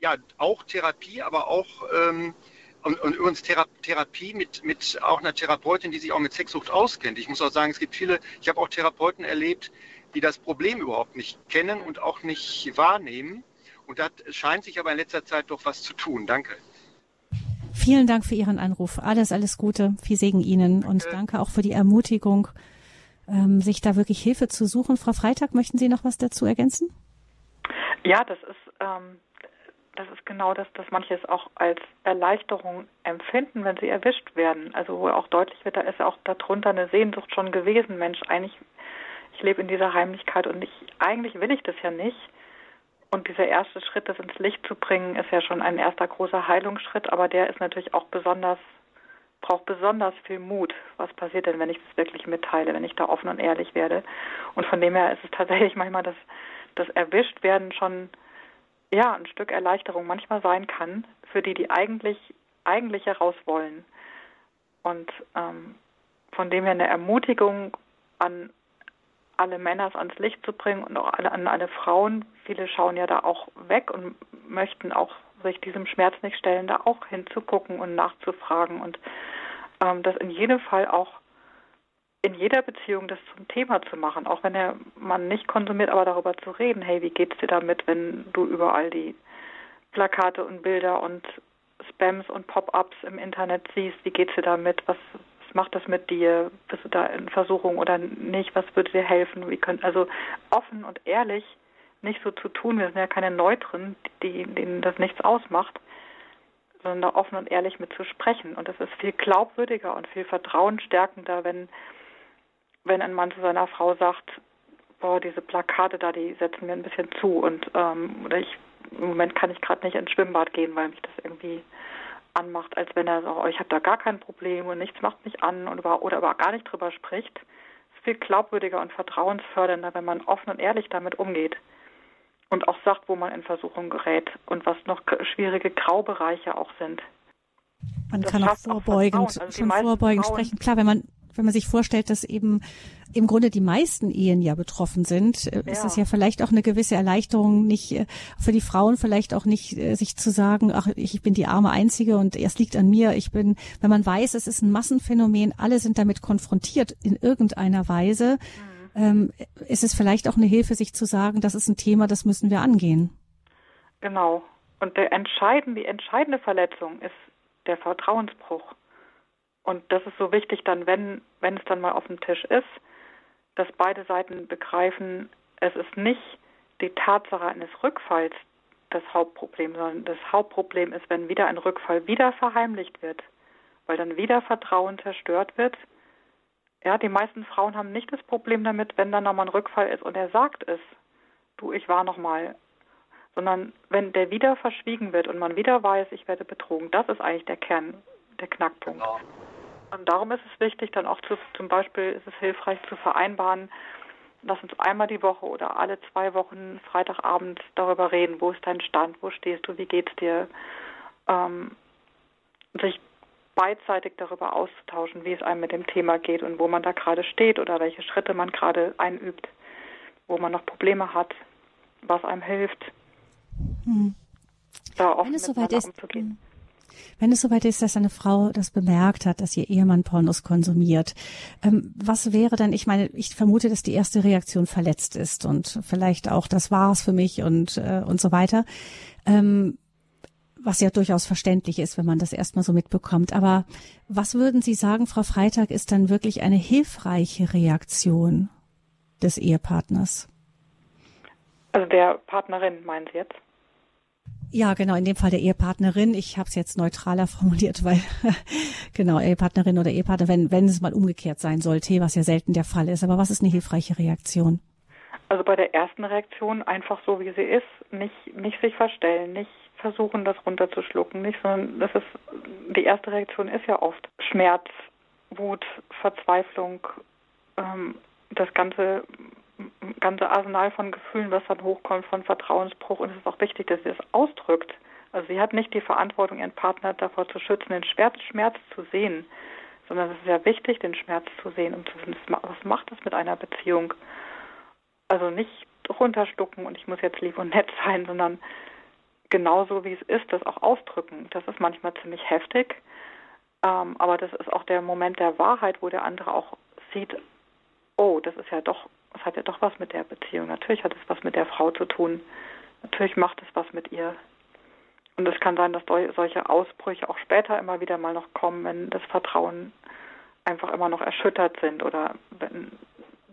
ja auch Therapie, aber auch ähm, und, und, übrigens Thera Therapie mit, mit auch einer Therapeutin, die sich auch mit Sexsucht auskennt. Ich muss auch sagen, es gibt viele, ich habe auch Therapeuten erlebt, die das Problem überhaupt nicht kennen und auch nicht wahrnehmen. Und da scheint sich aber in letzter Zeit doch was zu tun. Danke. Vielen Dank für Ihren Anruf. Alles, alles Gute. Viel Segen Ihnen danke. und danke auch für die Ermutigung, ähm, sich da wirklich Hilfe zu suchen. Frau Freitag, möchten Sie noch was dazu ergänzen? Ja, das ist, ähm, das ist genau das, dass manche es auch als Erleichterung empfinden, wenn sie erwischt werden. Also wo auch deutlich wird, da ist auch darunter eine Sehnsucht schon gewesen. Mensch, eigentlich, ich lebe in dieser Heimlichkeit und ich, eigentlich will ich das ja nicht. Und dieser erste Schritt, das ins Licht zu bringen, ist ja schon ein erster großer Heilungsschritt, aber der ist natürlich auch besonders, braucht besonders viel Mut. Was passiert denn, wenn ich das wirklich mitteile, wenn ich da offen und ehrlich werde? Und von dem her ist es tatsächlich manchmal, dass das Erwischtwerden schon ja ein Stück Erleichterung manchmal sein kann für die, die eigentlich eigentlich heraus wollen. Und ähm, von dem her eine Ermutigung an alle Männer ans Licht zu bringen und auch alle, an alle Frauen. Viele schauen ja da auch weg und möchten auch sich diesem Schmerz nicht stellen, da auch hinzugucken und nachzufragen und ähm, das in jedem Fall auch in jeder Beziehung das zum Thema zu machen, auch wenn der Mann nicht konsumiert, aber darüber zu reden, hey, wie geht's dir damit, wenn du überall die Plakate und Bilder und Spams und Pop-ups im Internet siehst, wie geht's dir damit, was macht das mit dir? Bist du da in Versuchung oder nicht? Was würde dir helfen? Wie können, also offen und ehrlich nicht so zu tun, wir sind ja keine Neutren, die, denen das nichts ausmacht, sondern da offen und ehrlich mit zu sprechen. Und das ist viel glaubwürdiger und viel vertrauensstärkender, wenn, wenn ein Mann zu seiner Frau sagt, boah, diese Plakate da, die setzen mir ein bisschen zu und ähm, oder ich im Moment kann ich gerade nicht ins Schwimmbad gehen, weil mich das irgendwie anmacht, als wenn er sagt, oh, ich habe da gar kein Problem und nichts macht mich an und über, oder aber gar nicht drüber spricht. Es ist viel glaubwürdiger und vertrauensfördernder, wenn man offen und ehrlich damit umgeht und auch sagt, wo man in Versuchung gerät und was noch schwierige Graubereiche auch sind. Man kann auch vorbeugend, also schon vorbeugend sprechen. Klar, wenn man wenn man sich vorstellt, dass eben im Grunde die meisten Ehen ja betroffen sind, äh, ja. ist das ja vielleicht auch eine gewisse Erleichterung, nicht äh, für die Frauen vielleicht auch nicht äh, sich zu sagen, ach, ich bin die arme Einzige und es liegt an mir. Ich bin, wenn man weiß, es ist ein Massenphänomen, alle sind damit konfrontiert in irgendeiner Weise, mhm. ähm, ist es vielleicht auch eine Hilfe, sich zu sagen, das ist ein Thema, das müssen wir angehen. Genau. Und der entscheidende, die entscheidende Verletzung ist der Vertrauensbruch. Und das ist so wichtig dann, wenn, wenn es dann mal auf dem Tisch ist, dass beide Seiten begreifen, es ist nicht die Tatsache eines Rückfalls das Hauptproblem, sondern das Hauptproblem ist, wenn wieder ein Rückfall wieder verheimlicht wird, weil dann wieder Vertrauen zerstört wird. Ja, die meisten Frauen haben nicht das Problem damit, wenn dann nochmal ein Rückfall ist und er sagt es, du, ich war nochmal, sondern wenn der wieder verschwiegen wird und man wieder weiß, ich werde betrogen, das ist eigentlich der Kern, der Knackpunkt. Genau. Und darum ist es wichtig, dann auch zu, zum Beispiel ist es hilfreich zu vereinbaren, lass uns einmal die Woche oder alle zwei Wochen Freitagabend darüber reden, wo ist dein Stand, wo stehst du, wie geht's dir, ähm, sich beidseitig darüber auszutauschen, wie es einem mit dem Thema geht und wo man da gerade steht oder welche Schritte man gerade einübt, wo man noch Probleme hat, was einem hilft, hm. da offen Wenn es soweit ist, umzugehen. Wenn es soweit ist, dass eine Frau das bemerkt hat, dass ihr Ehemann Pornos konsumiert, ähm, was wäre dann, ich meine, ich vermute, dass die erste Reaktion verletzt ist und vielleicht auch, das war's für mich und, äh, und so weiter. Ähm, was ja durchaus verständlich ist, wenn man das erstmal so mitbekommt. Aber was würden Sie sagen, Frau Freitag, ist dann wirklich eine hilfreiche Reaktion des Ehepartners? Also der Partnerin meinen Sie jetzt? Ja, genau, in dem Fall der Ehepartnerin. Ich habe es jetzt neutraler formuliert, weil genau, Ehepartnerin oder Ehepartner, wenn, wenn es mal umgekehrt sein sollte, was ja selten der Fall ist. Aber was ist eine hilfreiche Reaktion? Also bei der ersten Reaktion einfach so, wie sie ist, nicht, nicht sich verstellen, nicht versuchen, das runterzuschlucken, nicht, sondern das ist, die erste Reaktion ist ja oft Schmerz, Wut, Verzweiflung, ähm, das ganze ganze Arsenal von Gefühlen, was dann hochkommt, von Vertrauensbruch. Und es ist auch wichtig, dass sie das ausdrückt. Also sie hat nicht die Verantwortung, ihren Partner davor zu schützen, den Schmerz, zu sehen, sondern es ist sehr wichtig, den Schmerz zu sehen, um zu wissen, was macht es mit einer Beziehung. Also nicht runterstucken und ich muss jetzt lieb und nett sein, sondern genauso wie es ist, das auch ausdrücken. Das ist manchmal ziemlich heftig, ähm, aber das ist auch der Moment der Wahrheit, wo der andere auch sieht, oh, das ist ja doch es hat ja doch was mit der Beziehung. Natürlich hat es was mit der Frau zu tun. Natürlich macht es was mit ihr. Und es kann sein, dass solche Ausbrüche auch später immer wieder mal noch kommen, wenn das Vertrauen einfach immer noch erschüttert sind oder wenn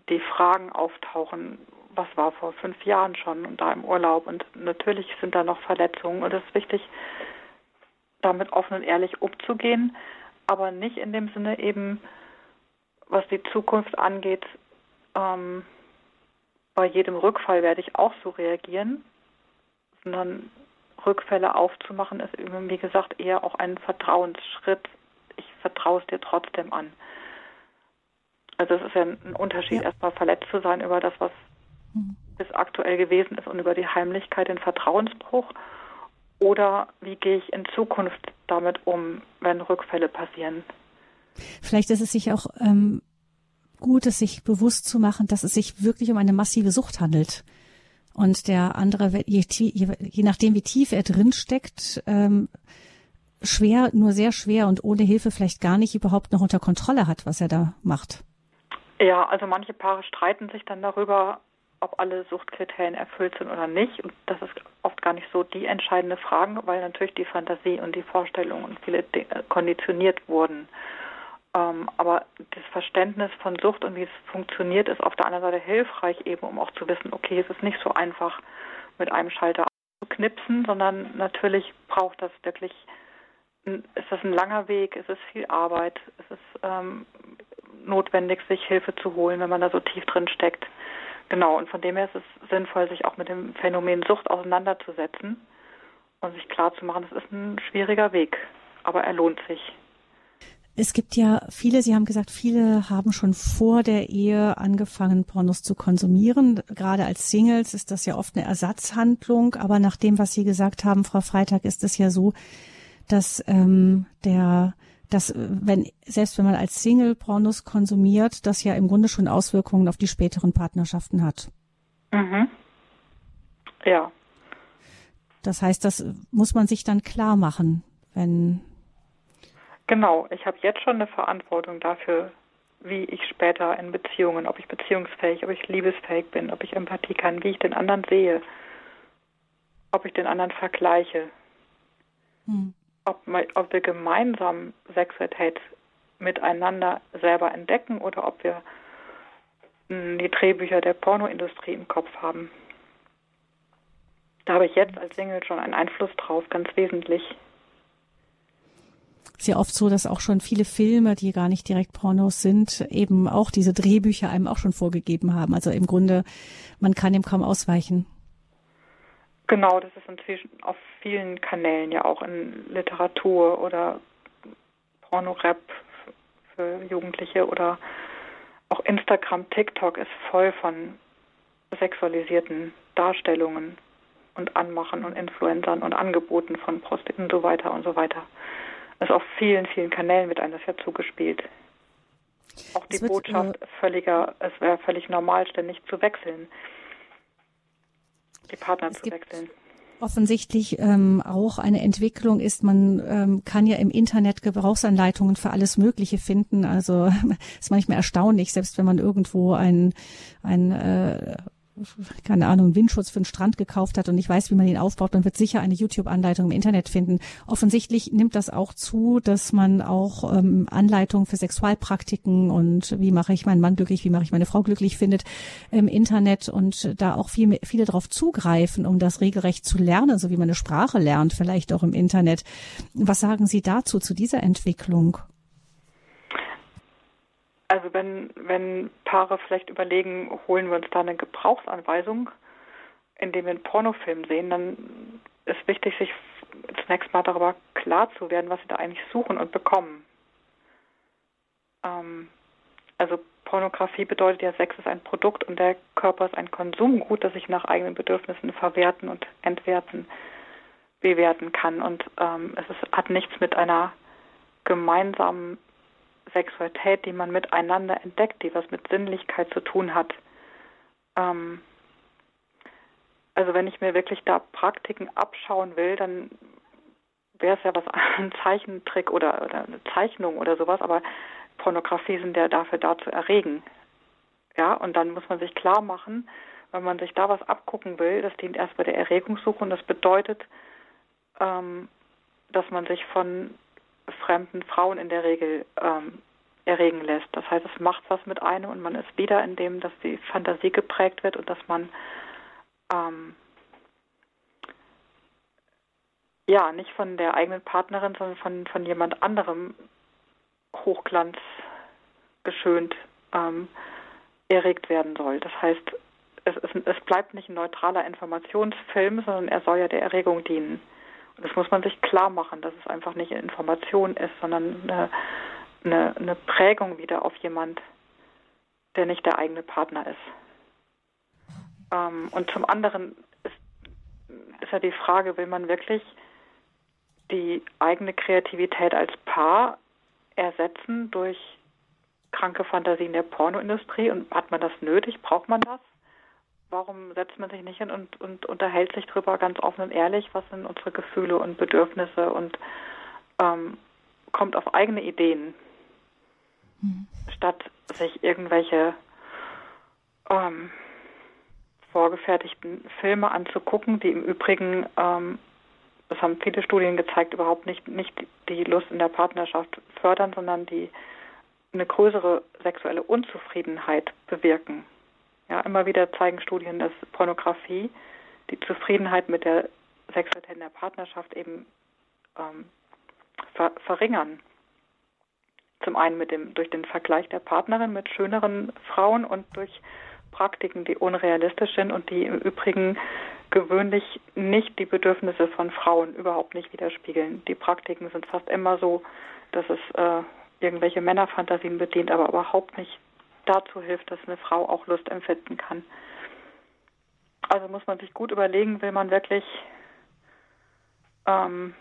die Fragen auftauchen, was war vor fünf Jahren schon und da im Urlaub. Und natürlich sind da noch Verletzungen und es ist wichtig, damit offen und ehrlich umzugehen, aber nicht in dem Sinne eben, was die Zukunft angeht, ähm, bei jedem Rückfall werde ich auch so reagieren, sondern Rückfälle aufzumachen ist, wie gesagt, eher auch ein Vertrauensschritt. Ich vertraue es dir trotzdem an. Also es ist ja ein Unterschied, ja. erstmal verletzt zu sein über das, was mhm. bis aktuell gewesen ist und über die Heimlichkeit, den Vertrauensbruch. Oder wie gehe ich in Zukunft damit um, wenn Rückfälle passieren? Vielleicht ist es sich auch ähm, gut, es sich bewusst zu machen, dass es sich wirklich um eine massive Sucht handelt. Und der andere, je, je, je nachdem, wie tief er drin steckt, ähm, schwer, nur sehr schwer und ohne Hilfe vielleicht gar nicht überhaupt noch unter Kontrolle hat, was er da macht. Ja, also manche Paare streiten sich dann darüber, ob alle Suchtkriterien erfüllt sind oder nicht. Und das ist oft gar nicht so die entscheidende Frage, weil natürlich die Fantasie und die Vorstellungen und viele Dinge konditioniert wurden. Ähm, aber das Verständnis von Sucht und wie es funktioniert, ist auf der anderen Seite hilfreich, eben um auch zu wissen, okay, es ist nicht so einfach mit einem Schalter zu knipsen, sondern natürlich braucht das wirklich, ist das ein langer Weg, es ist viel Arbeit, es ist ähm, notwendig, sich Hilfe zu holen, wenn man da so tief drin steckt. Genau, und von dem her ist es sinnvoll, sich auch mit dem Phänomen Sucht auseinanderzusetzen und sich klarzumachen, es ist ein schwieriger Weg, aber er lohnt sich. Es gibt ja viele, Sie haben gesagt, viele haben schon vor der Ehe angefangen, Pornos zu konsumieren. Gerade als Singles ist das ja oft eine Ersatzhandlung. Aber nach dem, was Sie gesagt haben, Frau Freitag, ist es ja so, dass ähm, der dass wenn selbst wenn man als Single Pornos konsumiert, das ja im Grunde schon Auswirkungen auf die späteren Partnerschaften hat. Mhm. Ja. Das heißt, das muss man sich dann klar machen, wenn Genau, ich habe jetzt schon eine Verantwortung dafür, wie ich später in Beziehungen, ob ich beziehungsfähig, ob ich liebesfähig bin, ob ich Empathie kann, wie ich den anderen sehe, ob ich den anderen vergleiche, hm. ob, ob wir gemeinsam Sexualität miteinander selber entdecken oder ob wir hm, die Drehbücher der Pornoindustrie im Kopf haben. Da habe ich jetzt als Single schon einen Einfluss drauf, ganz wesentlich ist ja oft so, dass auch schon viele Filme, die gar nicht direkt Pornos sind, eben auch diese Drehbücher einem auch schon vorgegeben haben. Also im Grunde, man kann dem kaum ausweichen. Genau, das ist inzwischen auf vielen Kanälen, ja auch in Literatur oder Porno-Rap für Jugendliche oder auch Instagram, TikTok ist voll von sexualisierten Darstellungen und Anmachen und Influencern und Angeboten von Prostituierten und so weiter und so weiter. Das ist auf vielen, vielen Kanälen wird einem das ja zugespielt. Auch die wird, Botschaft äh, völliger, es wäre völlig normal, ständig zu wechseln. Die Partner zu wechseln offensichtlich ähm, auch eine Entwicklung ist. Man ähm, kann ja im Internet Gebrauchsanleitungen für alles Mögliche finden. Also ist manchmal erstaunlich, selbst wenn man irgendwo ein, ein äh, keine Ahnung, Windschutz für den Strand gekauft hat und nicht weiß, wie man ihn aufbaut, man wird sicher eine YouTube-Anleitung im Internet finden. Offensichtlich nimmt das auch zu, dass man auch ähm, Anleitungen für Sexualpraktiken und wie mache ich meinen Mann glücklich, wie mache ich meine Frau glücklich findet im Internet und da auch viel, viele darauf zugreifen, um das regelrecht zu lernen, so wie man eine Sprache lernt, vielleicht auch im Internet. Was sagen Sie dazu, zu dieser Entwicklung? Also wenn, wenn Paare vielleicht überlegen, holen wir uns da eine Gebrauchsanweisung, indem wir einen Pornofilm sehen, dann ist wichtig, sich zunächst mal darüber klar zu werden, was sie da eigentlich suchen und bekommen. Ähm, also Pornografie bedeutet ja, Sex ist ein Produkt und der Körper ist ein Konsumgut, das sich nach eigenen Bedürfnissen verwerten und entwerten, bewerten kann. Und ähm, es ist, hat nichts mit einer gemeinsamen Sexualität, die man miteinander entdeckt, die was mit Sinnlichkeit zu tun hat. Ähm, also wenn ich mir wirklich da Praktiken abschauen will, dann wäre es ja was ein Zeichentrick oder, oder eine Zeichnung oder sowas, aber Pornografie sind ja dafür da zu erregen. Ja, und dann muss man sich klar machen, wenn man sich da was abgucken will, das dient erst bei der Erregungssuche und das bedeutet, ähm, dass man sich von fremden Frauen in der Regel ähm, erregen lässt. Das heißt, es macht was mit einem und man ist wieder in dem, dass die Fantasie geprägt wird und dass man ähm, ja nicht von der eigenen Partnerin, sondern von, von jemand anderem Hochglanz geschönt ähm, erregt werden soll. Das heißt, es, es, es bleibt nicht ein neutraler Informationsfilm, sondern er soll ja der Erregung dienen. Das muss man sich klar machen, dass es einfach nicht Information ist, sondern eine eine, eine Prägung wieder auf jemand, der nicht der eigene Partner ist. Ähm, und zum anderen ist, ist ja die Frage, will man wirklich die eigene Kreativität als Paar ersetzen durch kranke Fantasien der Pornoindustrie und hat man das nötig? Braucht man das? Warum setzt man sich nicht hin und, und unterhält sich darüber ganz offen und ehrlich, was sind unsere Gefühle und Bedürfnisse und ähm, kommt auf eigene Ideen? mhm. statt sich irgendwelche ähm, vorgefertigten Filme anzugucken, die im Übrigen, ähm, das haben viele Studien gezeigt, überhaupt nicht, nicht die Lust in der Partnerschaft fördern, sondern die eine größere sexuelle Unzufriedenheit bewirken. Ja, immer wieder zeigen Studien, dass Pornografie die Zufriedenheit mit der Sexualität in der Partnerschaft eben ähm, ver verringern. Zum einen mit dem, durch den Vergleich der Partnerin mit schöneren Frauen und durch Praktiken, die unrealistisch sind und die im Übrigen gewöhnlich nicht die Bedürfnisse von Frauen überhaupt nicht widerspiegeln. Die Praktiken sind fast immer so, dass es äh, irgendwelche Männerfantasien bedient, aber überhaupt nicht dazu hilft, dass eine Frau auch Lust empfinden kann. Also muss man sich gut überlegen, will man wirklich ähm,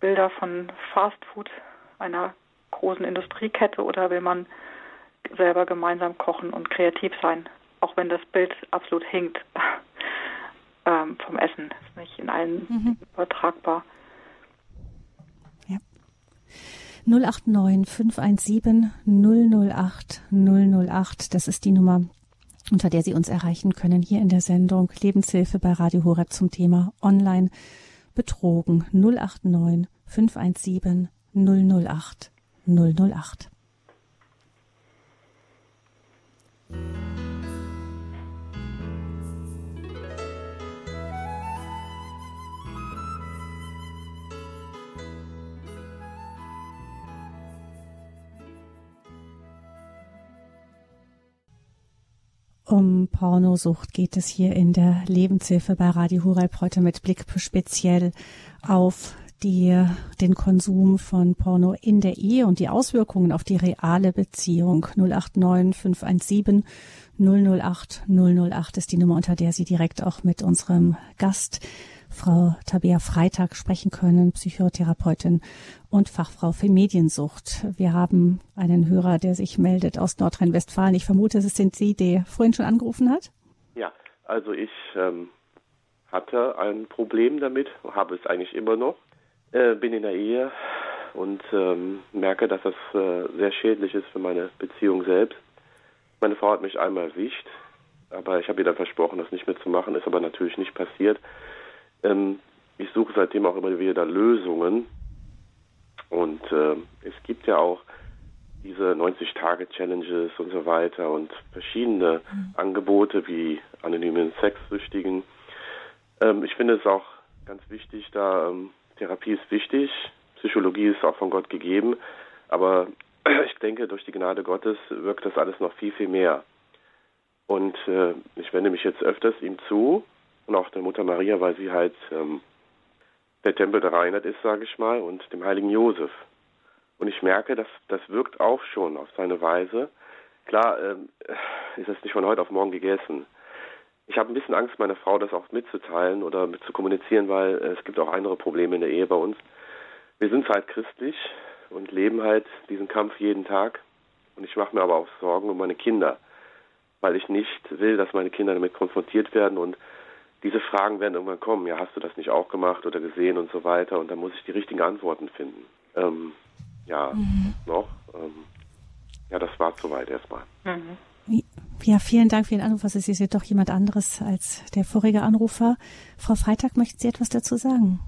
Bilder von Fastfood einer großen Industriekette oder will man selber gemeinsam kochen und kreativ sein, auch wenn das Bild absolut hinkt ähm, vom Essen. Ist nicht in allen mhm. übertragbar. Ja. 089 517 008 008, das ist die Nummer, unter der Sie uns erreichen können, hier in der Sendung Lebenshilfe bei Radio Horeb zum Thema Online betrogen 089 517 008 008. Um Pornosucht geht es hier in der Lebenshilfe bei Radio Hureb heute mit Blick speziell auf die, den Konsum von Porno in der Ehe und die Auswirkungen auf die reale Beziehung. 089 517 008 008 ist die Nummer, unter der Sie direkt auch mit unserem Gast Frau Tabea Freitag sprechen können, Psychotherapeutin und Fachfrau für Mediensucht. Wir haben einen Hörer, der sich meldet aus Nordrhein-Westfalen. Ich vermute, es sind Sie, der vorhin schon angerufen hat. Ja, also ich ähm, hatte ein Problem damit, habe es eigentlich immer noch. Äh, bin in der Ehe und ähm, merke, dass das äh, sehr schädlich ist für meine Beziehung selbst. Meine Frau hat mich einmal erwischt, aber ich habe ihr dann versprochen, das nicht mehr zu machen, ist aber natürlich nicht passiert. Ähm, ich suche seitdem auch immer wieder Lösungen und äh, es gibt ja auch diese 90-Tage-Challenges und so weiter und verschiedene mhm. Angebote wie anonymen Sexsüchtigen. Ähm, ich finde es auch ganz wichtig, da ähm, Therapie ist wichtig, Psychologie ist auch von Gott gegeben, aber ich denke, durch die Gnade Gottes wirkt das alles noch viel, viel mehr. Und äh, ich wende mich jetzt öfters ihm zu und auch der Mutter Maria, weil sie halt ähm, der Tempel der Reinheit ist, sage ich mal, und dem heiligen Josef. Und ich merke, dass das wirkt auch schon auf seine Weise. Klar ähm, ist es nicht von heute auf morgen gegessen. Ich habe ein bisschen Angst, meiner Frau das auch mitzuteilen oder mit zu kommunizieren, weil äh, es gibt auch andere Probleme in der Ehe bei uns. Wir sind halt christlich und leben halt diesen Kampf jeden Tag. Und ich mache mir aber auch Sorgen um meine Kinder, weil ich nicht will, dass meine Kinder damit konfrontiert werden und diese Fragen werden irgendwann kommen. Ja, hast du das nicht auch gemacht oder gesehen und so weiter? Und da muss ich die richtigen Antworten finden. Ähm, ja, mhm. noch. Ähm, ja, das war soweit erstmal. Mhm. Ja, vielen Dank für den Anruf. Also Sie sind doch jemand anderes als der vorige Anrufer. Frau Freitag, möchten Sie etwas dazu sagen?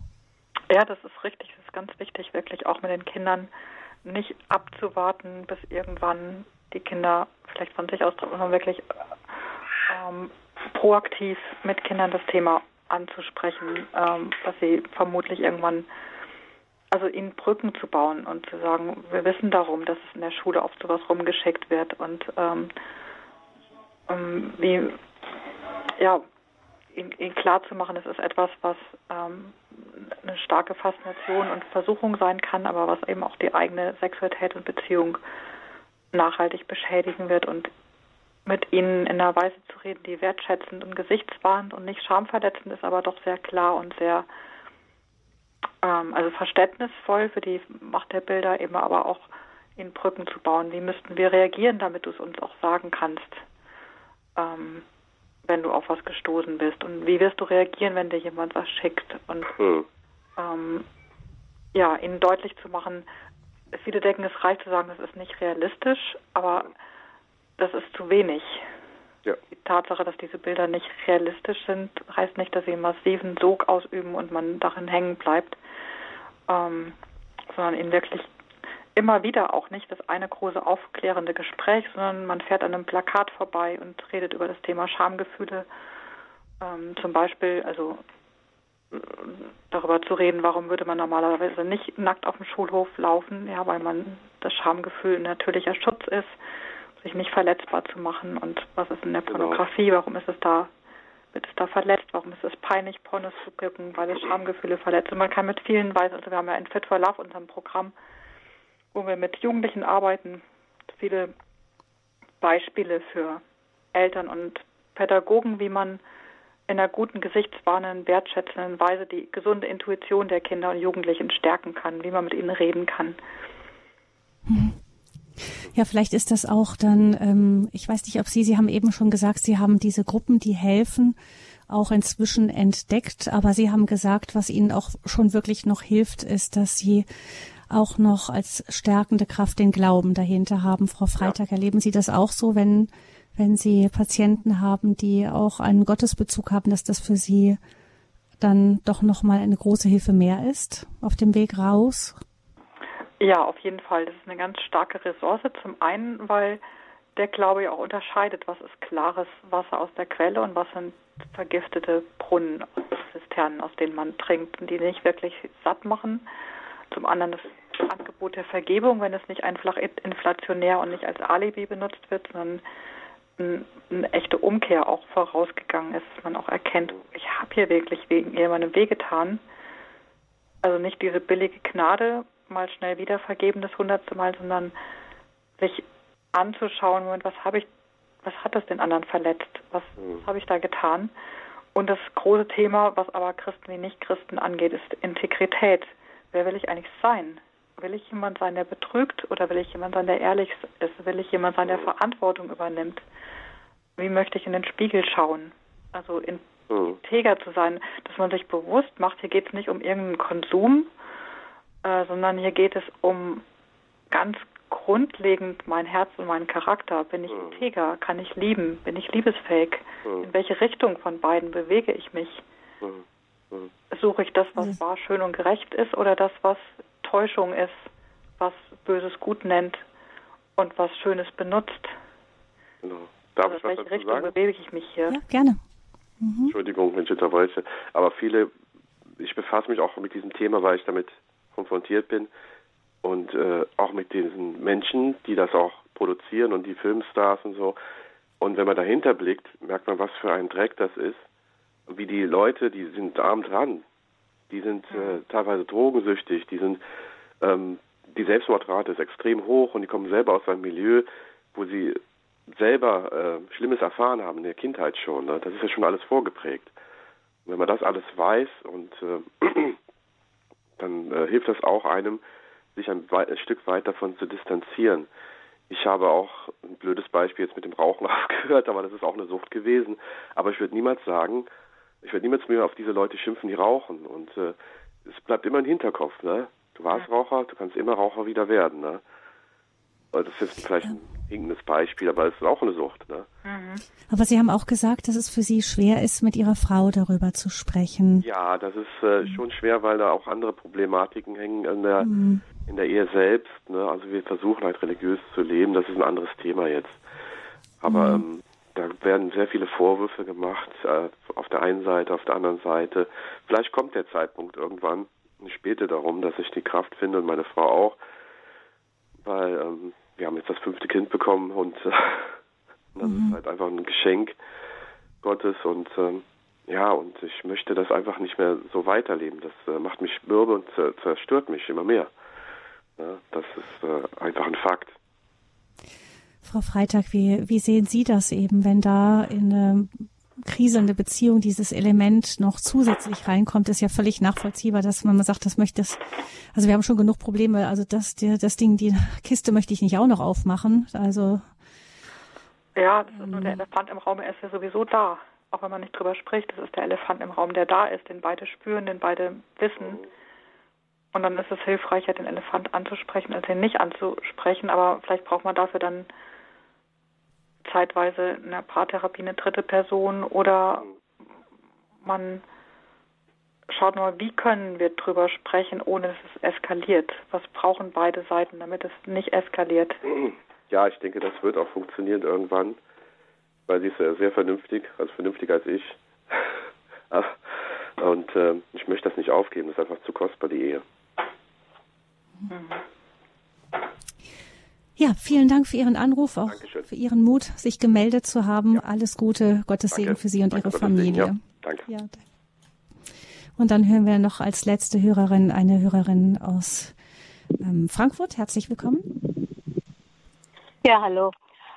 Ja, das ist richtig. Das ist ganz wichtig, wirklich auch mit den Kindern nicht abzuwarten, bis irgendwann die Kinder vielleicht von sich aus, sondern wirklich ähm, proaktiv mit Kindern das Thema anzusprechen, ähm, was sie vermutlich irgendwann, also ihnen Brücken zu bauen und zu sagen, wir wissen darum, dass es in der Schule oft sowas rumgeschickt wird und ähm, ähm, wie, ja, ihnen, ihnen klar zu machen, es ist etwas, was ähm, eine starke Faszination und Versuchung sein kann, aber was eben auch die eigene Sexualität und Beziehung nachhaltig beschädigen wird und mit ihnen in einer Weise zu reden, die wertschätzend und gesichtswahrend und nicht schamverletzend ist, aber doch sehr klar und sehr ähm, also verständnisvoll für die Macht der Bilder, eben aber auch in Brücken zu bauen. Wie müssten wir reagieren, damit du es uns auch sagen kannst, ähm, wenn du auf was gestoßen bist? Und wie wirst du reagieren, wenn dir jemand was schickt? Und hm. ähm, ja, ihnen deutlich zu machen, viele denken, es reicht zu sagen, das ist nicht realistisch, aber das ist zu wenig. Ja. Die Tatsache, dass diese Bilder nicht realistisch sind, heißt nicht, dass sie einen massiven Sog ausüben und man darin hängen bleibt, ähm, sondern ihnen wirklich immer wieder auch nicht das eine große aufklärende Gespräch, sondern man fährt an einem Plakat vorbei und redet über das Thema Schamgefühle. Ähm, zum Beispiel, also darüber zu reden, warum würde man normalerweise nicht nackt auf dem Schulhof laufen, ja, weil man das Schamgefühl ein natürlicher Schutz ist sich nicht verletzbar zu machen. Und was ist in der genau. Pornografie? Warum ist es da, wird es da verletzt? Warum ist es peinlich, Pornos zu gucken, weil es Schamgefühle verletzt? Und man kann mit vielen Weisen, also wir haben ja in Fit for Love, unserem Programm, wo wir mit Jugendlichen arbeiten, viele Beispiele für Eltern und Pädagogen, wie man in einer guten, gesichtswahrenden, wertschätzenden Weise die gesunde Intuition der Kinder und Jugendlichen stärken kann, wie man mit ihnen reden kann. Mhm. Ja, vielleicht ist das auch dann, ähm, ich weiß nicht, ob Sie, Sie haben eben schon gesagt, Sie haben diese Gruppen, die helfen, auch inzwischen entdeckt. Aber Sie haben gesagt, was Ihnen auch schon wirklich noch hilft, ist, dass Sie auch noch als stärkende Kraft den Glauben dahinter haben. Frau Freitag, ja. erleben Sie das auch so, wenn, wenn Sie Patienten haben, die auch einen Gottesbezug haben, dass das für Sie dann doch nochmal eine große Hilfe mehr ist auf dem Weg raus? Ja, auf jeden Fall. Das ist eine ganz starke Ressource. Zum einen, weil der Glaube ja auch unterscheidet, was ist klares Wasser aus der Quelle und was sind vergiftete Brunnen, Zisternen, aus denen man trinkt und die nicht wirklich satt machen. Zum anderen das Angebot der Vergebung, wenn es nicht einfach inflationär und nicht als Alibi benutzt wird, sondern ein, eine echte Umkehr auch vorausgegangen ist, dass man auch erkennt, ich habe hier wirklich wegen jemandem wehgetan. Also nicht diese billige Gnade, mal schnell wieder vergeben, das hundertste Mal, sondern sich anzuschauen, Moment, was habe ich, was hat das den anderen verletzt? Was, was mhm. habe ich da getan? Und das große Thema, was aber Christen wie Nicht-Christen angeht, ist Integrität. Wer will ich eigentlich sein? Will ich jemand sein, der betrügt oder will ich jemand sein, der ehrlich ist? Will ich jemand sein, der Verantwortung übernimmt? Wie möchte ich in den Spiegel schauen? Also integer zu sein, dass man sich bewusst macht, hier geht es nicht um irgendeinen Konsum, äh, sondern hier geht es um ganz grundlegend mein Herz und meinen Charakter. Bin ich integer? Kann ich lieben? Bin ich liebesfähig? In welche Richtung von beiden bewege ich mich? Suche ich das, was wahr, schön und gerecht ist, oder das, was Täuschung ist, was Böses gut nennt und was Schönes benutzt. Genau. Darf also ich was welche Richtung sagen? bewege ich mich hier? Ja, gerne. Mhm. Entschuldigung, wenn ich unterbreche. Aber viele, ich befasse mich auch mit diesem Thema, weil ich damit konfrontiert bin und äh, auch mit diesen Menschen, die das auch produzieren und die Filmstars und so. Und wenn man dahinter blickt, merkt man, was für ein Dreck das ist. Wie die Leute, die sind arm dran, die sind äh, teilweise drogensüchtig, die sind, ähm, die Selbstmordrate ist extrem hoch und die kommen selber aus einem Milieu, wo sie selber äh, Schlimmes erfahren haben in der Kindheit schon. Ne? Das ist ja schon alles vorgeprägt. Und wenn man das alles weiß und äh, dann äh, hilft das auch einem, sich ein, ein, Stück weit davon zu distanzieren. Ich habe auch ein blödes Beispiel jetzt mit dem Rauchen aufgehört, aber das ist auch eine Sucht gewesen. Aber ich würde niemals sagen, ich werde niemals mehr auf diese Leute schimpfen, die rauchen. Und äh, es bleibt immer im Hinterkopf, ne? Du warst Raucher, du kannst immer Raucher wieder werden, ne? Das ist vielleicht ein hinkendes Beispiel, aber es ist auch eine Sucht, ne? Mhm. Aber Sie haben auch gesagt, dass es für Sie schwer ist, mit Ihrer Frau darüber zu sprechen. Ja, das ist äh, mhm. schon schwer, weil da auch andere Problematiken hängen in der, mhm. in der Ehe selbst. Ne? Also wir versuchen halt religiös zu leben, das ist ein anderes Thema jetzt. Aber mhm. ähm, da werden sehr viele Vorwürfe gemacht, äh, auf der einen Seite, auf der anderen Seite. Vielleicht kommt der Zeitpunkt irgendwann. Ich bete darum, dass ich die Kraft finde und meine Frau auch, weil ähm, wir haben jetzt das fünfte Kind bekommen und äh, das mhm. ist halt einfach ein Geschenk Gottes und ähm, ja, und ich möchte das einfach nicht mehr so weiterleben. Das äh, macht mich mürbe und zerstört mich immer mehr. Ja, das ist äh, einfach ein Fakt. Frau Freitag, wie, wie sehen Sie das eben, wenn da in eine kriselnde Beziehung dieses Element noch zusätzlich reinkommt, ist ja völlig nachvollziehbar, dass man sagt, das möchte es, also wir haben schon genug Probleme, also das, der, das Ding, die Kiste möchte ich nicht auch noch aufmachen, also. Ja, das nur der Elefant im Raum, er ist ja sowieso da, auch wenn man nicht drüber spricht, das ist der Elefant im Raum, der da ist, den beide spüren, den beide wissen. Und dann ist es hilfreicher, den Elefant anzusprechen, als ihn nicht anzusprechen, aber vielleicht braucht man dafür dann zeitweise in der Paartherapie eine dritte Person oder man schaut mal, wie können wir drüber sprechen, ohne dass es eskaliert? Was brauchen beide Seiten, damit es nicht eskaliert? Ja, ich denke, das wird auch funktionieren irgendwann, weil sie ist ja sehr vernünftig, also vernünftiger als ich. Und äh, ich möchte das nicht aufgeben, das ist einfach zu kostbar, die Ehe. Mhm. Ja, vielen Dank für Ihren Anruf, auch Dankeschön. für Ihren Mut, sich gemeldet zu haben. Ja. Alles Gute, Gottes Danke. Segen für Sie und Danke Ihre Familie. Ja, danke. Ja. Und dann hören wir noch als letzte Hörerin eine Hörerin aus ähm, Frankfurt. Herzlich willkommen. Ja, hallo.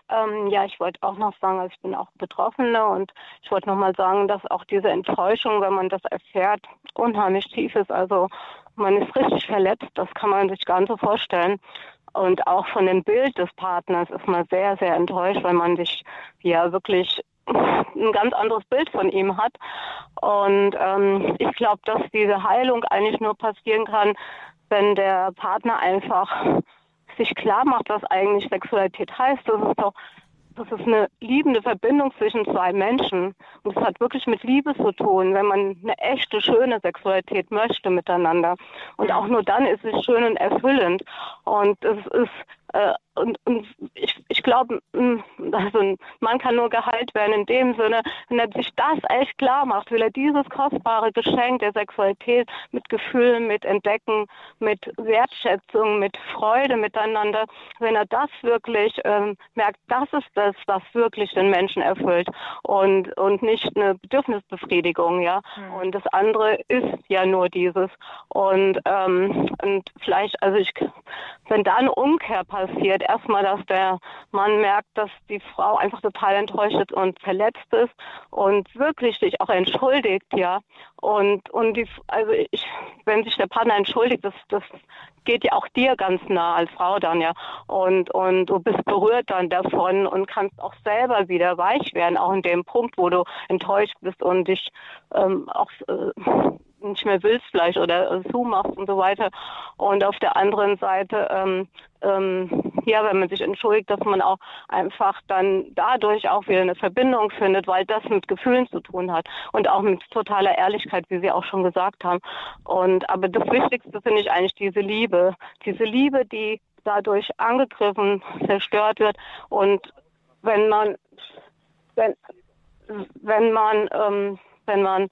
Ähm, ja, ich wollte auch noch sagen, also ich bin auch Betroffene und ich wollte noch mal sagen, dass auch diese Enttäuschung, wenn man das erfährt, unheimlich tief ist. Also man ist richtig verletzt, das kann man sich gar nicht so vorstellen. Und auch von dem Bild des Partners ist man sehr, sehr enttäuscht, weil man sich ja wirklich ein ganz anderes Bild von ihm hat. Und ähm, ich glaube, dass diese Heilung eigentlich nur passieren kann, wenn der Partner einfach sich klar macht, was eigentlich Sexualität heißt. Das ist doch das ist eine liebende Verbindung zwischen zwei Menschen. Und es hat wirklich mit Liebe zu tun, wenn man eine echte, schöne Sexualität möchte miteinander. Und auch nur dann ist es schön und erfüllend. Und es ist äh, und, und ich, ich glaube, mm, also man kann nur geheilt werden in dem Sinne, wenn er sich das echt klar macht, will er dieses kostbare Geschenk der Sexualität mit Gefühlen, mit Entdecken, mit Wertschätzung, mit Freude miteinander, wenn er das wirklich ähm, merkt, das ist das, was wirklich den Menschen erfüllt und, und nicht eine Bedürfnisbefriedigung, ja. Mhm. Und das andere ist ja nur dieses. Und, ähm, und vielleicht, also ich, wenn da eine Umkehr passiert, erstmal, dass der Mann merkt, dass die Frau einfach total enttäuscht und verletzt ist und wirklich sich auch entschuldigt, ja. Und, und die, also ich, wenn sich der Partner entschuldigt, das, das geht ja auch dir ganz nah als Frau dann, ja. Und, und du bist berührt dann davon und kannst auch selber wieder weich werden, auch in dem Punkt, wo du enttäuscht bist und dich ähm, auch äh, nicht mehr willst vielleicht oder zumachst und so weiter. Und auf der anderen Seite, ähm, ähm, ja, wenn man sich entschuldigt, dass man auch einfach dann dadurch auch wieder eine Verbindung findet, weil das mit Gefühlen zu tun hat und auch mit totaler Ehrlichkeit, wie Sie auch schon gesagt haben. Und aber das Wichtigste finde ich eigentlich diese Liebe, diese Liebe, die dadurch angegriffen, zerstört wird und wenn man wenn wenn man ähm, wenn man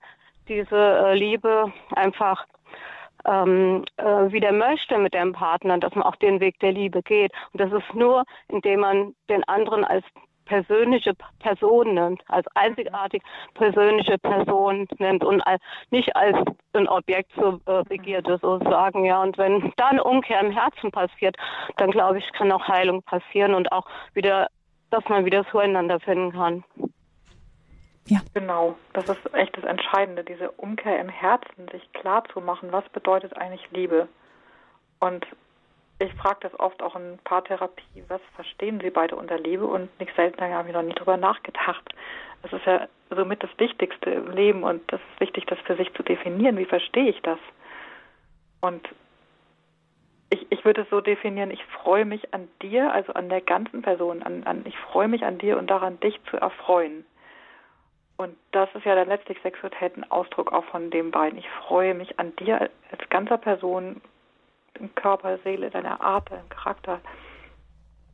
diese äh, Liebe einfach ähm, äh, wieder möchte mit dem Partner, dass man auch den Weg der Liebe geht. Und das ist nur, indem man den anderen als persönliche Person nimmt, als einzigartig persönliche Person nimmt und als, nicht als ein Objekt zur äh, Begierde sozusagen, ja. Und wenn da eine Umkehr im Herzen passiert, dann glaube ich, kann auch Heilung passieren und auch wieder, dass man wieder zueinander finden kann. Ja. Genau, das ist echt das Entscheidende, diese Umkehr im Herzen, sich klar zu machen, was bedeutet eigentlich Liebe. Und ich frage das oft auch in Paartherapie, was verstehen Sie beide unter Liebe? Und nicht selten habe ich noch nie drüber nachgedacht. Das ist ja somit das Wichtigste im Leben und das ist wichtig, das für sich zu definieren. Wie verstehe ich das? Und ich, ich würde es so definieren, ich freue mich an dir, also an der ganzen Person, an, an ich freue mich an dir und daran, dich zu erfreuen. Und das ist ja dann letztlich Sexualität ein Ausdruck auch von dem beiden. Ich freue mich an dir als ganzer Person, im Körper, Seele, deiner Art, deinem Charakter,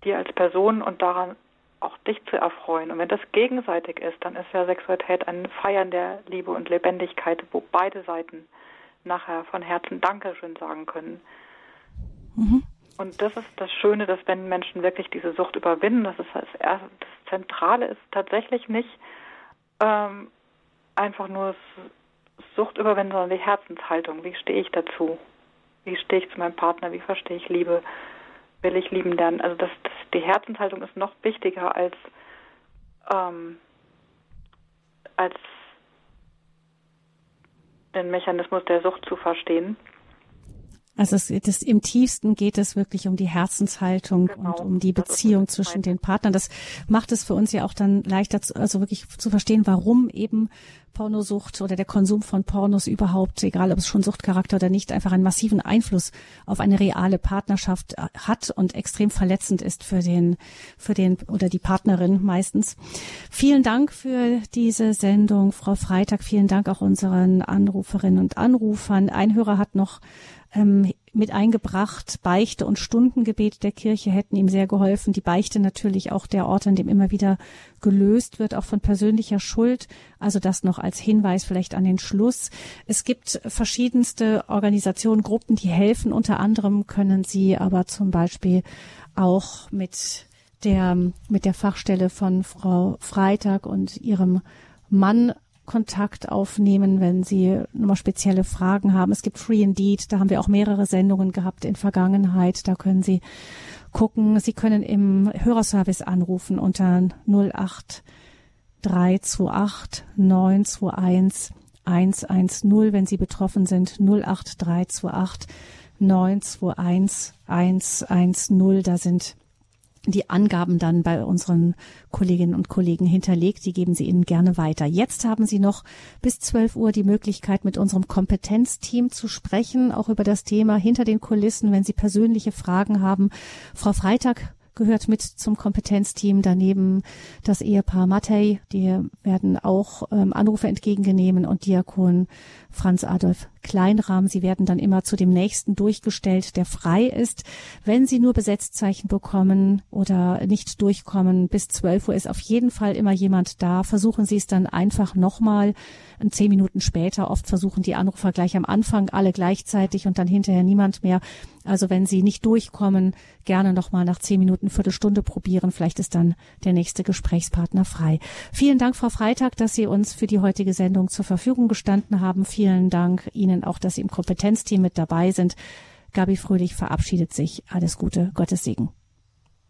dir als Person und daran auch dich zu erfreuen. Und wenn das gegenseitig ist, dann ist ja Sexualität ein Feiern der Liebe und Lebendigkeit, wo beide Seiten nachher von Herzen Dankeschön sagen können. Mhm. Und das ist das Schöne, dass wenn Menschen wirklich diese Sucht überwinden, das ist das, das Zentrale ist tatsächlich nicht, ähm, einfach nur Sucht überwinden, sondern die Herzenshaltung. Wie stehe ich dazu? Wie stehe ich zu meinem Partner? Wie verstehe ich Liebe? Will ich lieben lernen? Also das, das die Herzenshaltung ist noch wichtiger als ähm, als den Mechanismus der Sucht zu verstehen. Also es, das, im tiefsten geht es wirklich um die Herzenshaltung genau. und um die Beziehung zwischen den Partnern. Das macht es für uns ja auch dann leichter, zu, also wirklich zu verstehen, warum eben Pornosucht oder der Konsum von Pornos überhaupt, egal ob es schon Suchtcharakter oder nicht, einfach einen massiven Einfluss auf eine reale Partnerschaft äh, hat und extrem verletzend ist für den, für den oder die Partnerin meistens. Vielen Dank für diese Sendung, Frau Freitag. Vielen Dank auch unseren Anruferinnen und Anrufern. Ein Hörer hat noch ähm, mit eingebracht. Beichte und Stundengebet der Kirche hätten ihm sehr geholfen. Die Beichte natürlich auch der Ort, an dem immer wieder gelöst wird, auch von persönlicher Schuld. Also das noch als Hinweis vielleicht an den Schluss. Es gibt verschiedenste Organisationen, Gruppen, die helfen. Unter anderem können Sie aber zum Beispiel auch mit der, mit der Fachstelle von Frau Freitag und ihrem Mann Kontakt aufnehmen, wenn Sie nochmal spezielle Fragen haben. Es gibt Free Indeed, da haben wir auch mehrere Sendungen gehabt in Vergangenheit. Da können Sie gucken. Sie können im Hörerservice anrufen unter 08 328 921 110, wenn Sie betroffen sind, 08328 921 110. Da sind die Angaben dann bei unseren Kolleginnen und Kollegen hinterlegt. Die geben Sie Ihnen gerne weiter. Jetzt haben Sie noch bis 12 Uhr die Möglichkeit, mit unserem Kompetenzteam zu sprechen, auch über das Thema hinter den Kulissen, wenn Sie persönliche Fragen haben. Frau Freitag gehört mit zum Kompetenzteam. Daneben das Ehepaar Mattei, die werden auch ähm, Anrufe entgegennehmen und Diakon Franz Adolf Kleinrahmen. Sie werden dann immer zu dem nächsten durchgestellt, der frei ist. Wenn Sie nur Besetzzeichen bekommen oder nicht durchkommen, bis 12 Uhr ist auf jeden Fall immer jemand da. Versuchen Sie es dann einfach nochmal zehn Minuten später. Oft versuchen die Anrufer gleich am Anfang alle gleichzeitig und dann hinterher niemand mehr. Also wenn Sie nicht durchkommen, gerne nochmal nach zehn Minuten, Viertelstunde probieren. Vielleicht ist dann der nächste Gesprächspartner frei. Vielen Dank, Frau Freitag, dass Sie uns für die heutige Sendung zur Verfügung gestanden haben. Vielen Dank Ihnen auch, dass Sie im Kompetenzteam mit dabei sind. Gabi Fröhlich verabschiedet sich. Alles Gute, Gottes Segen.